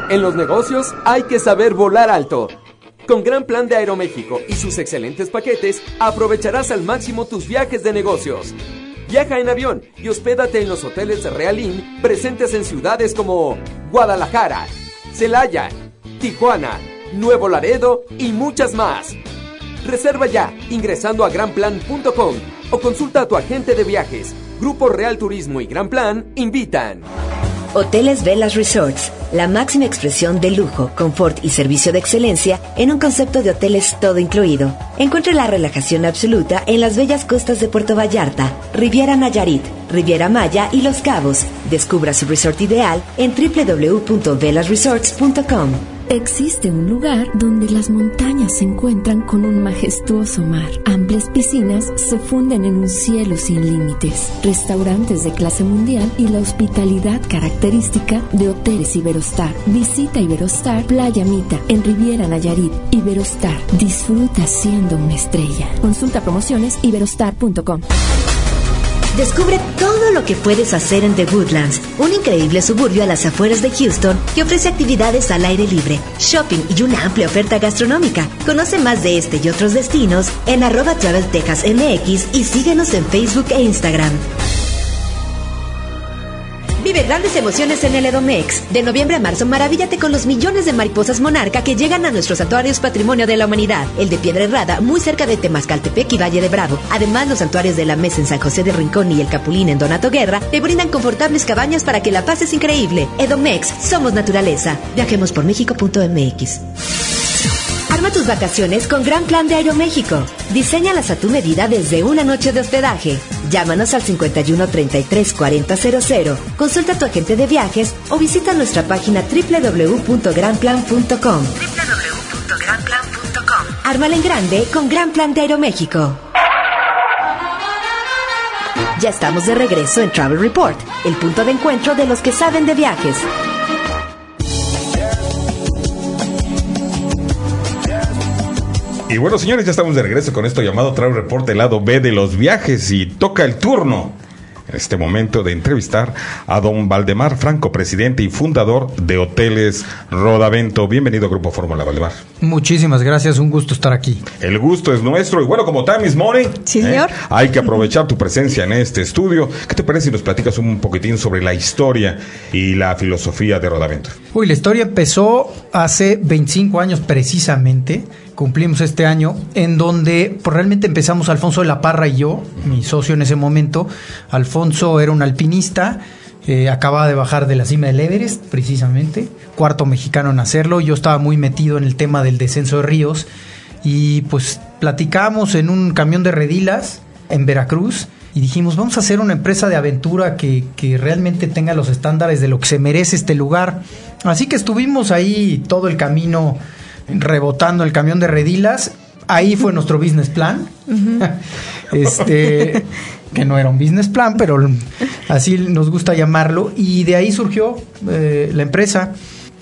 En los negocios hay que saber volar alto. Con Gran Plan de Aeroméxico y sus excelentes paquetes, aprovecharás al máximo tus viajes de negocios. Viaja en avión y hospédate en los hoteles Realín presentes en ciudades como Guadalajara, Celaya, Tijuana, Nuevo Laredo y muchas más. Reserva ya ingresando a granplan.com o consulta a tu agente de viajes. Grupo Real Turismo y Gran Plan invitan. Hoteles Velas Resorts, la máxima expresión de lujo, confort y servicio de excelencia en un concepto de hoteles todo incluido. Encuentre la relajación absoluta en las bellas costas de Puerto Vallarta, Riviera Nayarit, Riviera Maya y Los Cabos. Descubra su resort ideal en www.velasresorts.com. Existe un lugar donde las montañas se encuentran con un majestuoso mar. Amplias piscinas se funden en un cielo sin límites. Restaurantes de clase mundial y la hospitalidad característica de Hoteles Iberostar. Visita Iberostar Playa Mita en Riviera Nayarit. Iberostar. Disfruta siendo una estrella. Consulta promociones iberostar.com. Descubre todo lo que puedes hacer en The Woodlands, un increíble suburbio a las afueras de Houston que ofrece actividades al aire libre, shopping y una amplia oferta gastronómica. Conoce más de este y otros destinos en arroba Travel Texas MX y síguenos en Facebook e Instagram. Vive grandes emociones en el Edomex. De noviembre a marzo, maravíllate con los millones de mariposas monarca que llegan a nuestros santuarios Patrimonio de la Humanidad. El de Piedra Herrada, muy cerca de Temascaltepec y Valle de Bravo. Además, los santuarios de la Mesa en San José de Rincón y el Capulín en Donato Guerra te brindan confortables cabañas para que la pases increíble. Edomex, somos naturaleza. Viajemos por México.mx. Tus vacaciones con Gran Plan de Aeroméxico. Diseñalas a tu medida desde una noche de hospedaje. Llámanos al 51 33 40 00. Consulta a tu agente de viajes o visita nuestra página www.granplan.com. www.granplan.com. Ármala en grande con Gran Plan de Aeroméxico. Ya estamos de regreso en Travel Report, el punto de encuentro de los que saben de viajes. Y bueno, señores, ya estamos de regreso con esto llamado Travel Report del lado B de los viajes y toca el turno en este momento de entrevistar a don Valdemar Franco, presidente y fundador de Hoteles Rodavento. Bienvenido Grupo Fórmula, Valdemar. Muchísimas gracias, un gusto estar aquí. El gusto es nuestro y bueno, como time is money, Sí, señor. hay que aprovechar tu presencia en este estudio. ¿Qué te parece si nos platicas un poquitín sobre la historia y la filosofía de Rodavento? Uy, la historia empezó hace 25 años precisamente cumplimos este año, en donde pues, realmente empezamos Alfonso de la Parra y yo, mi socio en ese momento. Alfonso era un alpinista, eh, acababa de bajar de la cima del Everest, precisamente, cuarto mexicano en hacerlo. Yo estaba muy metido en el tema del descenso de ríos y pues platicamos en un camión de redilas en Veracruz y dijimos, vamos a hacer una empresa de aventura que, que, realmente tenga los estándares de lo que se merece este lugar. Así que estuvimos ahí todo el camino rebotando el camión de redilas. Ahí fue nuestro business plan. *laughs* este, que no era un business plan, pero así nos gusta llamarlo. Y de ahí surgió eh, la empresa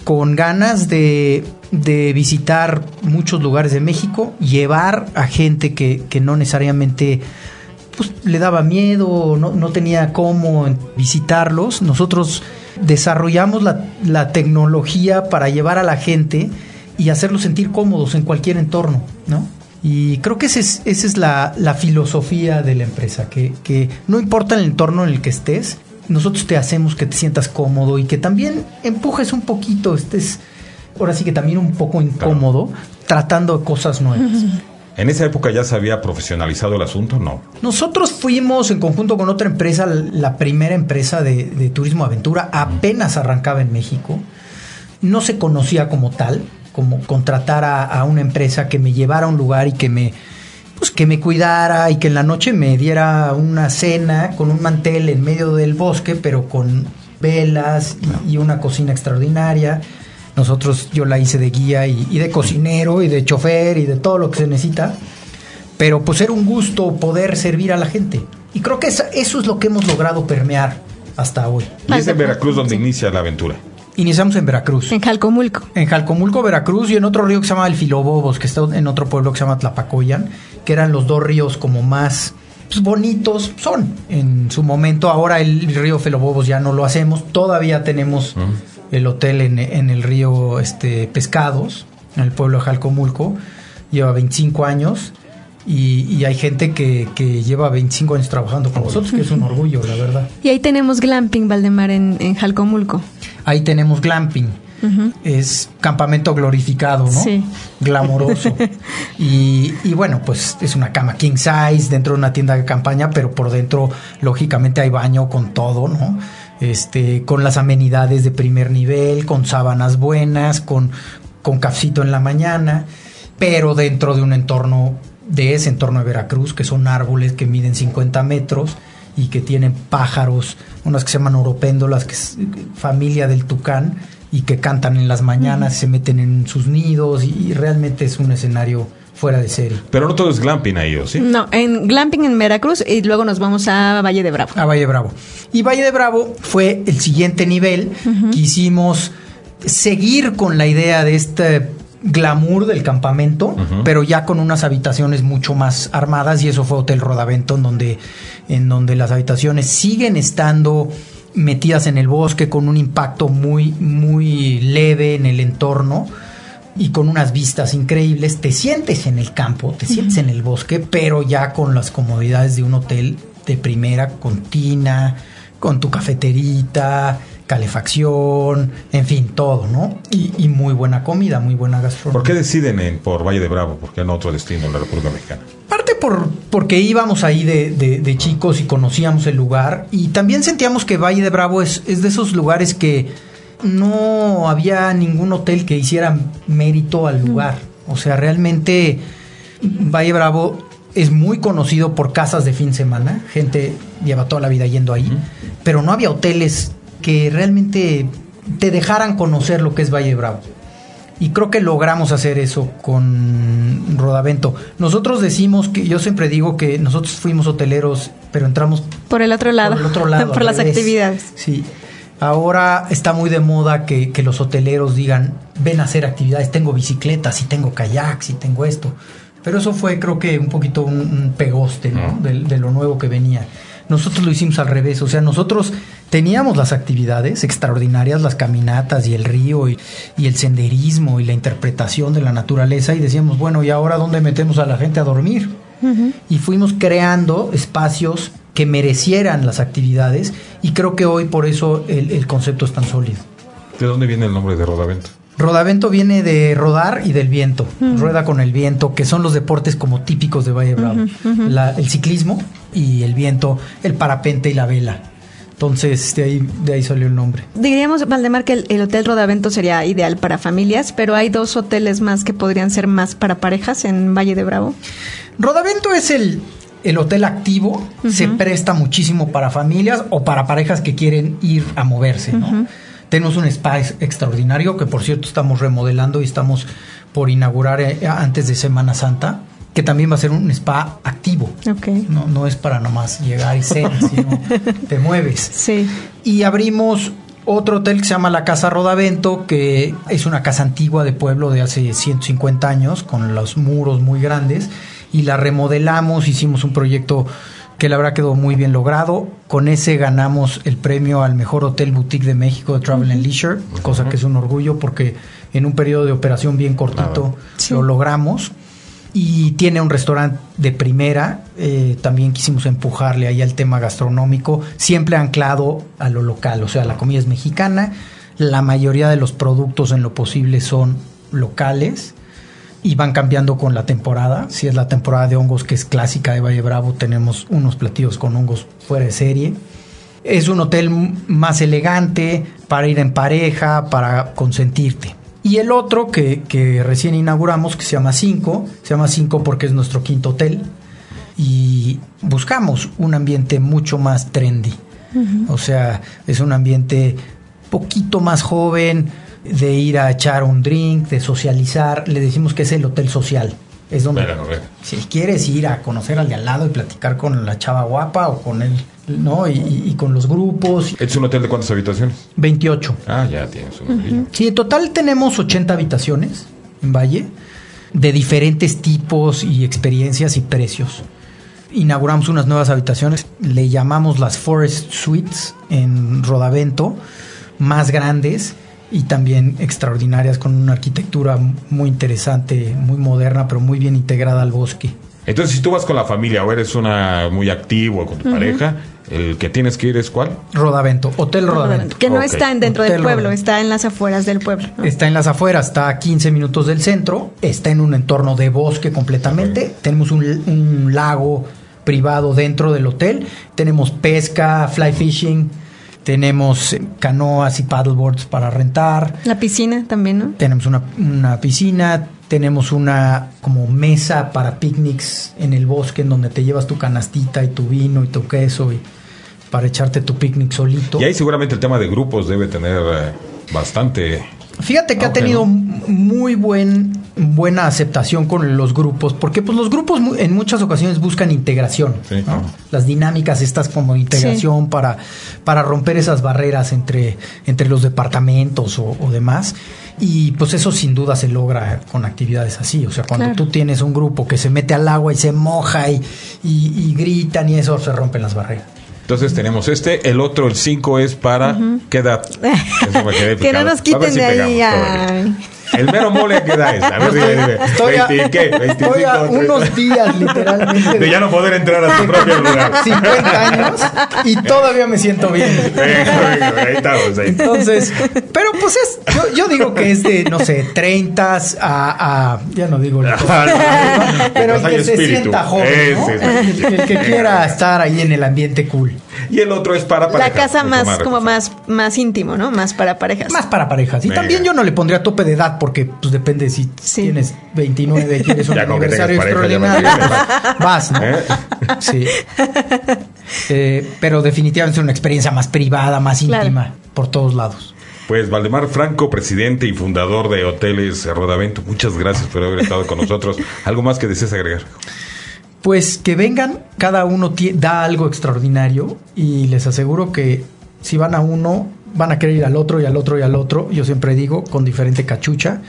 con ganas de, de, visitar muchos lugares de México, llevar a gente que, que no necesariamente pues, le daba miedo, no, no, tenía cómo visitarlos. Nosotros desarrollamos la, la tecnología para llevar a la gente y hacerlos sentir cómodos en cualquier entorno, ¿no? Y creo que esa es, esa es la, la, filosofía de la empresa, que, que, no importa el entorno en el que estés, nosotros te hacemos que te sientas cómodo y que también empujes un poquito, estés ahora sí que también un poco incómodo, tratando cosas nuevas. ¿En esa época ya se había profesionalizado el asunto? No. Nosotros fuimos en conjunto con otra empresa, la primera empresa de, de turismo aventura, apenas arrancaba en México. No se conocía como tal, como contratar a, a, una empresa que me llevara a un lugar y que me pues que me cuidara y que en la noche me diera una cena con un mantel en medio del bosque, pero con velas y, y una cocina extraordinaria. Nosotros yo la hice de guía y, y, de cocinero y de chofer y de todo lo que se necesita. Pero pues era un gusto poder servir a la gente. Y creo que eso, eso es lo que hemos logrado permear hasta hoy. Y es en Veracruz donde inicia la aventura. Iniciamos en Veracruz. En Jalcomulco. En Jalcomulco, Veracruz y en otro río que se llama el Filobobos, que está en otro pueblo que se llama Tlapacoyan, que eran los dos ríos como más pues, bonitos son en su momento. Ahora el río Filobobos ya no lo hacemos, todavía tenemos el hotel en, en, el río este, Pescados, en el pueblo de Jalcomulco, lleva 25 años. Y, y, hay gente que, que, lleva 25 años trabajando con nosotros, que es un orgullo, la verdad. Y ahí tenemos glamping, Valdemar, en, en Jalcomulco. Ahí tenemos glamping. Uh -huh. Es campamento glorificado, ¿no? Sí. Glamoroso. *laughs* y, y, bueno, pues es una cama king size dentro de una tienda de campaña, pero por dentro, lógicamente, hay baño con todo, ¿no? Este, con las amenidades de primer nivel, con sábanas buenas, con, con cafecito en la mañana, pero dentro de un entorno de ese entorno de Veracruz, que son árboles que miden 50 metros y que tienen pájaros, unas que se llaman oropéndolas, que es familia del tucán, y que cantan en las mañanas, mm. se meten en sus nidos, y, y, realmente es un escenario fuera de serie. Pero no todo es glamping ahí, ¿o sí? No, en glamping en Veracruz y luego nos vamos a Valle de Bravo. A Valle de Bravo. Y Valle de Bravo fue el siguiente nivel. Uh -huh. Quisimos seguir con la idea de este glamour del campamento, uh -huh. pero ya con unas habitaciones mucho más armadas y eso fue Hotel Rodavento en donde en donde las habitaciones siguen estando metidas en el bosque con un impacto muy muy leve en el entorno y con unas vistas increíbles, te sientes en el campo, te sientes uh -huh. en el bosque, pero ya con las comodidades de un hotel de primera, con tina, con tu cafeterita, calefacción, en fin, todo, ¿no? Y, y, muy buena comida, muy buena gastronomía. ¿Por qué deciden en, por Valle de Bravo? ¿Por qué no otro destino en la República Mexicana? Parte por, porque íbamos ahí de, de, de, chicos y conocíamos el lugar y también sentíamos que Valle de Bravo es, es de esos lugares que no había ningún hotel que hiciera mérito al lugar. Mm. O sea, realmente Valle Bravo es muy conocido por casas de fin de semana, gente lleva toda la vida yendo ahí, pero no había hoteles que realmente te dejaran conocer lo que es Valle Bravo. Y creo que logramos hacer eso con Rodavento. Nosotros decimos que, yo siempre digo que nosotros fuimos hoteleros, pero entramos por el otro lado. Por, el otro *laughs* lado, por las revés. actividades. Sí. Ahora está muy de moda que, que, los hoteleros digan, ven a hacer actividades, tengo bicicletas, y tengo kayaks, y tengo esto. Pero eso fue creo que un poquito un, un pegoste ¿no? de, de lo nuevo que venía. Nosotros lo hicimos al revés, o sea, nosotros teníamos las actividades extraordinarias, las caminatas y el río y, y, el senderismo y la interpretación de la naturaleza y decíamos, bueno, ¿y ahora dónde metemos a la gente a dormir? Uh -huh. Y fuimos creando espacios que merecieran las actividades y creo que hoy por eso el, el concepto es tan sólido. ¿De dónde viene el nombre de Rodavento? Rodavento viene de rodar y del viento, rueda con el viento, que son los deportes como típicos de Valle Bravo. La- el ciclismo y el viento, el parapente y la vela. Entonces, de ahí, de ahí salió el nombre. Diríamos, Valdemar, que el, el Hotel Rodavento sería ideal para familias, pero hay dos hoteles más que podrían ser más para parejas en Valle de Bravo. Rodavento es el, el hotel activo, se presta muchísimo para familias o para parejas que quieren ir a moverse, ¿no? Tenemos un spa ex- extraordinario que por cierto estamos remodelando y estamos por inaugurar eh, antes de Semana Santa, que también va a ser un spa activo. Ok. No, no es para nomás llegar y cenar, *laughs* sino te mueves. Sí. Y abrimos otro hotel que se llama la Casa Rodavento, que es una casa antigua de pueblo de hace 150 años, con los muros muy grandes, y la remodelamos, hicimos un proyecto que la verdad quedó muy bien logrado. Con ese ganamos el premio al mejor hotel boutique de México de Travel and Leisure, cosa que es un orgullo porque en un periodo de operación bien cortito lo logramos y tiene un restaurante de primera. eh, también quisimos empujarle ahí al tema gastronómico, siempre anclado a lo local, o sea, la comida es mexicana, la mayoría de los productos en lo posible son locales y van cambiando con la temporada. Si es la temporada de hongos que es clásica de Valle Bravo, tenemos unos platillos con hongos fuera de serie. Es un hotel más elegante para ir en pareja, para consentirte. Y el otro que, que recién inauguramos, que se llama 5, se llama 5 porque es nuestro quinto hotel. Y buscamos un ambiente mucho más trendy. O sea, es un ambiente poquito más joven, de ir a echar un drink, de socializar. Le decimos que es el hotel social. Es donde si quieres ir a conocer al de al lado y platicar con la chava guapa o con él, ¿no? Y, y- con los grupos. ¿Es un hotel de cuántas habitaciones? 28. Ah, ya tienes un Sí, en total tenemos 80 habitaciones en Valle, de diferentes tipos y experiencias y precios. Inauguramos unas nuevas habitaciones, le llamamos las Forest Suites en Rodavento, más grandes y también extraordinarias con una arquitectura muy interesante, muy moderna, pero muy bien integrada al bosque. Entonces, si tú vas con la familia o eres una muy activo o con tu pareja, el que tienes que ir es cuál? Rodavento, Hotel Rodavento. Que no Ok. está en- dentro del pueblo, Rodavento. está en las afueras del pueblo. ¿no? Está en las afueras, está a 15 minutos del centro, está en un entorno de bosque completamente. Tenemos un, un lago privado dentro del hotel. Tenemos pesca, fly fishing, tenemos eh, canoas y paddleboards para rentar. La piscina también, ¿no? Tenemos una, una piscina, tenemos una como mesa para picnics en el bosque en donde te llevas tu canastita y tu vino y tu queso y para echarte tu picnic solito. Y ahí seguramente el tema de grupos debe tener eh, bastante... Fíjate que ha tenido muy buen, buena aceptación con los grupos, porque pues los grupos mu- en muchas ocasiones buscan integración, ¿no? las dinámicas estas como integración para, para romper esas barreras entre, entre los departamentos o, o demás. Y pues eso sin duda se logra con actividades así. O sea, cuando Claro. tú tienes un grupo que se mete al agua y se moja y, y- y gritan y eso se rompen las barreras. Entonces tenemos este, el otro, el 5 es para... ¿Qué edad? *laughs* Eso me quedé que no nos quiten de ahí. El mero mole, ¿qué edad es? A ver, dime, dime. Estoy a, 20, ¿qué? 25, estoy a 30. unos días literalmente De ya no poder entrar a tu propio lugar. 50 años y todavía me siento bien. Venga, venga, ahí estamos, ahí. Entonces, pero pues es, yo, yo digo que es de, no sé, 30 a, a ya no digo, *laughs* el- pero el Pues hay que se espíritu. sienta joven, ¿no? Ese es el- el que quiera estar ahí en el ambiente cool. Y el otro es para La parejas, casa mucho más, como más, más íntimo, ¿no? Más para parejas. Más para parejas. Y Venga. también yo no le pondría tope de edad porque pues depende si tienes 29, quieres *laughs* un Ya aniversario extraordinario, vas, ¿no? ¿Eh? Sí. Eh, pero definitivamente es una experiencia más privada, más Claro. íntima, por todos lados. Pues Valdemar Franco, presidente y fundador de Hoteles Rodavento, muchas gracias por haber estado con nosotros. ¿Algo más que desees agregar? Pues que vengan, cada uno da algo extraordinario y les aseguro que si van a uno, van a querer ir al otro y al otro y al otro. Yo siempre digo, con diferente cachucha,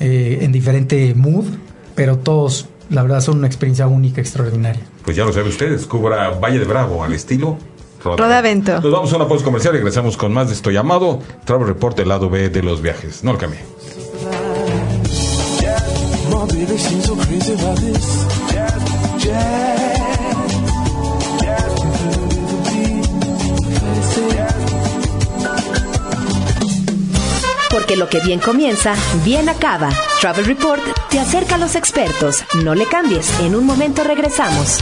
eh, en diferente mood, pero todos, la verdad, son una experiencia única, extraordinaria. Pues ya lo sabe usted, descubra Valle de Bravo al estilo Rodavento. Nos vamos a una pausa comercial y regresamos con más de esto llamado Travel Report del lado B de los viajes. No lo cambie. Lo que bien comienza, bien acaba. Travel Report te acerca a los expertos. No le cambies. En un momento regresamos.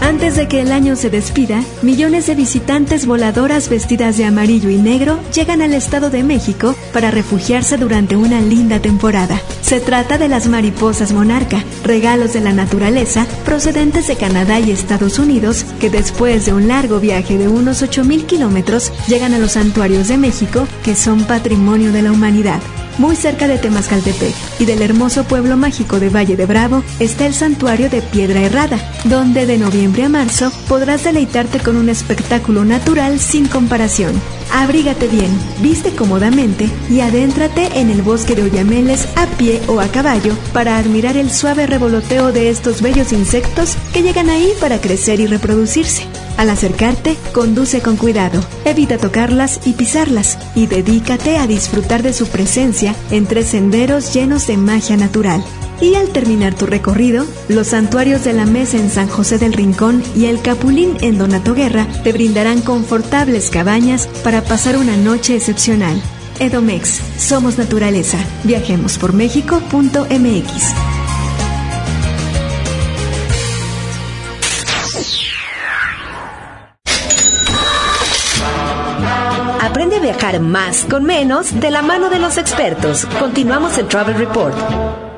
Antes de que el año se despida, millones de visitantes voladoras vestidas de amarillo y negro llegan al Estado de México para refugiarse durante una linda temporada. Se trata de las mariposas monarca, regalos de la naturaleza procedentes de Canadá y Estados Unidos que después de un largo viaje de unos 8.000 kilómetros llegan a los santuarios de México que son patrimonio de la humanidad. Muy cerca de Temascaltepec y del hermoso pueblo mágico de Valle de Bravo está el santuario de Piedra Herrada, donde de noviembre a marzo podrás deleitarte con un espectáculo natural sin comparación. Abrígate bien, viste cómodamente y adéntrate en el bosque de Oyameles a pie o a caballo para admirar el suave revoloteo de estos bellos insectos que llegan ahí para crecer y reproducirse. Al acercarte, conduce con cuidado, evita tocarlas y pisarlas y dedícate a disfrutar de su presencia entre senderos llenos de magia natural. Y al terminar tu recorrido, los santuarios de la Mesa en San José del Rincón y el Capulín en Donato Guerra te brindarán confortables cabañas para pasar una noche excepcional. Edomex, somos naturaleza. Viajemos por México.mx. Aprende a viajar más con menos de la mano de los expertos. Continuamos en Travel Report.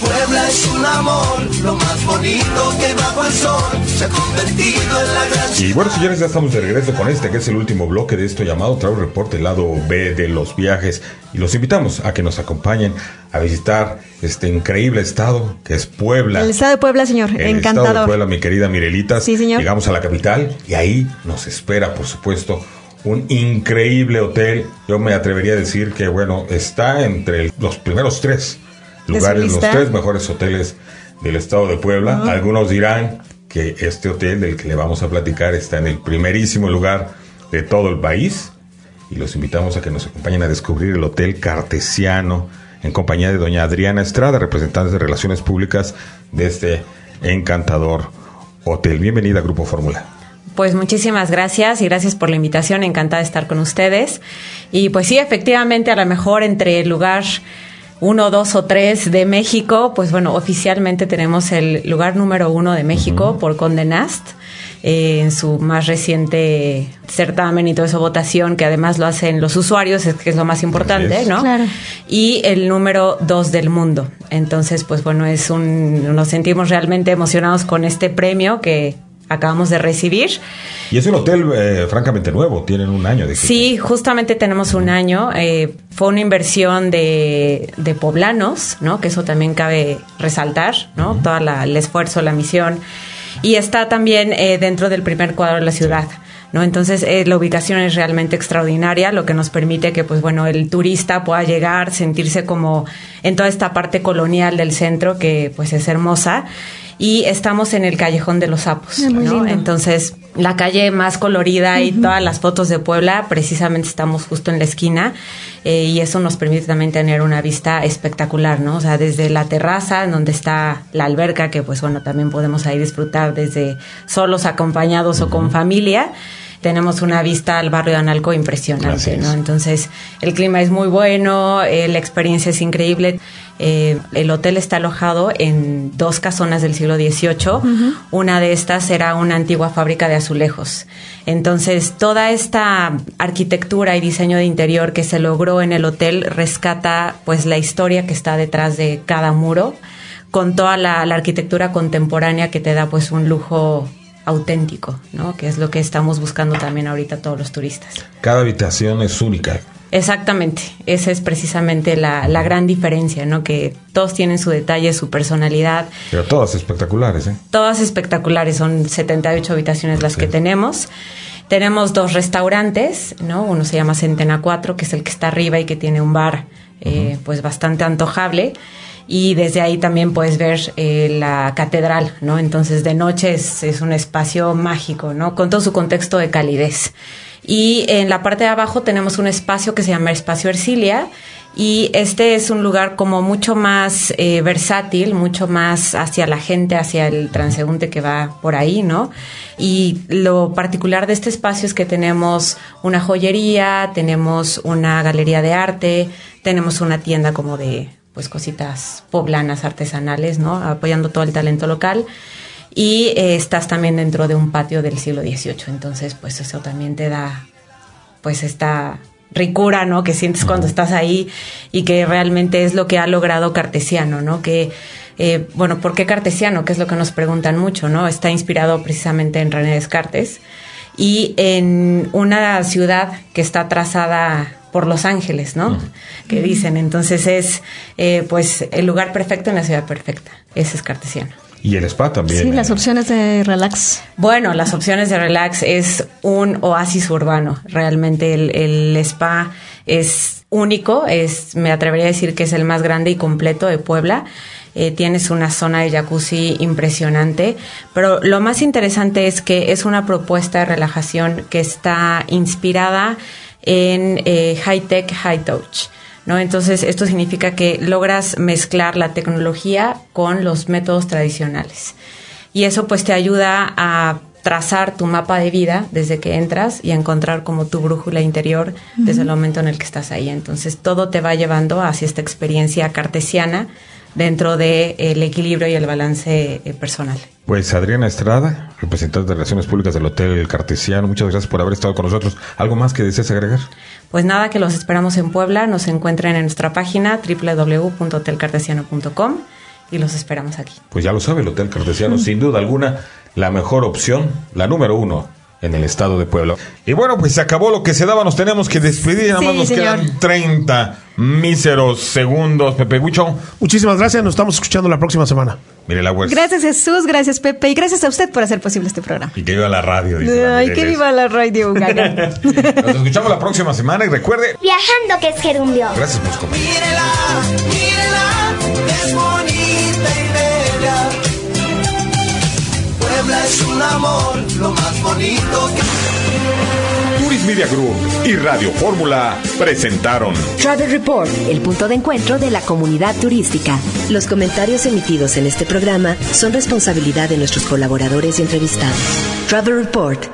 Puebla es un amor, lo más bonito que bajo el sol se ha convertido en la gran Y bueno, señores, ya estamos de regreso con este, que es el último bloque de esto llamado Travel Report, el lado B de los viajes. Y los invitamos a que nos acompañen a visitar este increíble estado que es Puebla. El estado de Puebla, señor. El Encantador. estado de Puebla, mi querida Mirelita. Sí, señor. Llegamos a la capital y ahí nos espera, por supuesto, un increíble hotel. Yo me atrevería a decir que, bueno, está entre los primeros tres lugares, los tres mejores hoteles del estado de Puebla. Algunos dirán que este hotel del que le vamos a platicar está en el primerísimo lugar de todo el país. Y los invitamos a que nos acompañen a descubrir el Hotel Cartesiano en compañía de doña Adriana Estrada, representante de Relaciones Públicas de este encantador hotel. Bienvenida a Grupo Fórmula. Pues muchísimas gracias y gracias por la invitación, encantada de estar con ustedes. Y pues sí, efectivamente, a lo mejor entre el lugar uno, dos o tres de México, pues bueno, oficialmente tenemos el lugar número uno de México por Conde Nast. eh, en su más reciente certamen y toda esa votación, que además lo hacen los usuarios, es que es lo más importante. ¿no? Claro. Y el número dos del mundo. Entonces, pues bueno, es un, nos sentimos realmente emocionados con este premio que acabamos de recibir. Y es un hotel eh, francamente nuevo, tienen un año de. Sí, justamente tenemos un año. eh, fue una inversión de, de poblanos, ¿no? Que eso también cabe resaltar, ¿no? Todo el esfuerzo, la misión. Y está también eh, dentro del primer cuadro de la ciudad. ¿No? Entonces eh, la ubicación es realmente extraordinaria, lo que nos permite que pues bueno el turista pueda llegar, sentirse como en toda esta parte colonial del centro que pues es hermosa y estamos en el callejón de los sapos, Ah, ¿no? Entonces la calle más colorida y todas las fotos de Puebla, precisamente estamos justo en la esquina eh, y eso nos permite también tener una vista espectacular, ¿no? O sea, desde la terraza, en donde está la alberca, que pues bueno, también podemos ahí disfrutar desde solos, acompañados o con familia. Tenemos una vista al barrio de Analco impresionante, es. ¿no? Entonces, el clima es muy bueno, eh, la experiencia es increíble. Eh, el hotel está alojado en dos casonas del siglo XVIII. Una de estas era una antigua fábrica de azulejos. Entonces, toda esta arquitectura y diseño de interior que se logró en el hotel rescata pues la historia que está detrás de cada muro con toda la, la arquitectura contemporánea que te da pues un lujo auténtico, ¿no? Que es lo que estamos buscando también ahorita todos los turistas. Cada habitación es única. Exactamente, esa es precisamente la, la gran diferencia, ¿no? Que todos tienen su detalle, su personalidad, Pero todas espectaculares, ¿eh? todas espectaculares, son 78 habitaciones las que tenemos. Tenemos dos restaurantes, ¿no? Uno se llama Centena 4, que es el que está arriba y que tiene un bar eh, pues bastante antojable. Y desde ahí también puedes ver eh, la catedral, ¿no? Entonces de noche es, es un espacio mágico, ¿no? Con todo su contexto de calidez. Y en la parte de abajo tenemos un espacio que se llama Espacio Ercilia Y este es un lugar como mucho más eh, versátil, mucho más hacia la gente, hacia el transeúnte que va por ahí, ¿no? Y lo particular de este espacio es que tenemos una joyería, tenemos una galería de arte, tenemos una tienda como de pues cositas poblanas, artesanales, ¿no? Apoyando todo el talento local. Y eh, estás también dentro de un patio del siglo XVIII, entonces pues eso también te da pues esta ricura, ¿no? Que sientes cuando estás ahí y que realmente es lo que ha logrado Cartesiano, ¿no? Que, eh, bueno, ¿por qué Cartesiano? Que es lo que nos preguntan mucho, ¿no? Está inspirado precisamente en René Descartes y en una ciudad que está trazada por Los Ángeles, ¿no? Que dicen, entonces es, eh, pues, el lugar perfecto en la ciudad perfecta. Ese es Cartesiano. Y el spa también. Sí, las opciones de relax. Bueno, las opciones de relax es un oasis urbano. Realmente el, el spa es único, es, me atrevería a decir que es el más grande y completo de Puebla. Eh, tienes una zona de jacuzzi impresionante, pero lo más interesante es que es una propuesta de relajación que está inspirada en eh, high tech, high touch. ¿No? Entonces, esto significa que logras mezclar la tecnología con los métodos tradicionales. Y eso pues te ayuda a trazar tu mapa de vida desde que entras y a encontrar como tu brújula interior desde el momento en el que estás ahí. Entonces, todo te va llevando hacia esta experiencia cartesiana dentro del el equilibrio y el balance eh, personal. Pues Adriana Estrada, representante de Relaciones Públicas del Hotel Cartesiano, muchas gracias por haber estado con nosotros. ¿Algo más que desees agregar? Pues nada, que los esperamos en Puebla, nos encuentran en nuestra página www.hotelcartesiano.com y los esperamos aquí. Pues ya lo sabe, el Hotel Cartesiano, *laughs* sin duda alguna, la mejor opción, la número uno en el estado de Puebla. Y bueno, pues se acabó lo que se daba, nos tenemos que despedir, nada más Sí, nos señor. quedan 30 míseros segundos, Pepe Huicho. Muchísimas gracias, nos estamos escuchando la próxima semana. Mire la web. Gracias Jesús, gracias Pepe y gracias a usted por hacer posible este programa. Y que viva la radio. dice la Ay, que viva la radio. *laughs* Nos escuchamos la próxima semana y recuerde, Viajando que es gerundio. gracias por escuchar. Mírela, es bonita y bella. Puebla es un amor, lo más bonito que... Turis Media Group y Radio Fórmula presentaron Travel Report, el punto de encuentro de la comunidad turística. Los comentarios emitidos en este programa son responsabilidad de nuestros colaboradores y entrevistados. Travel Report,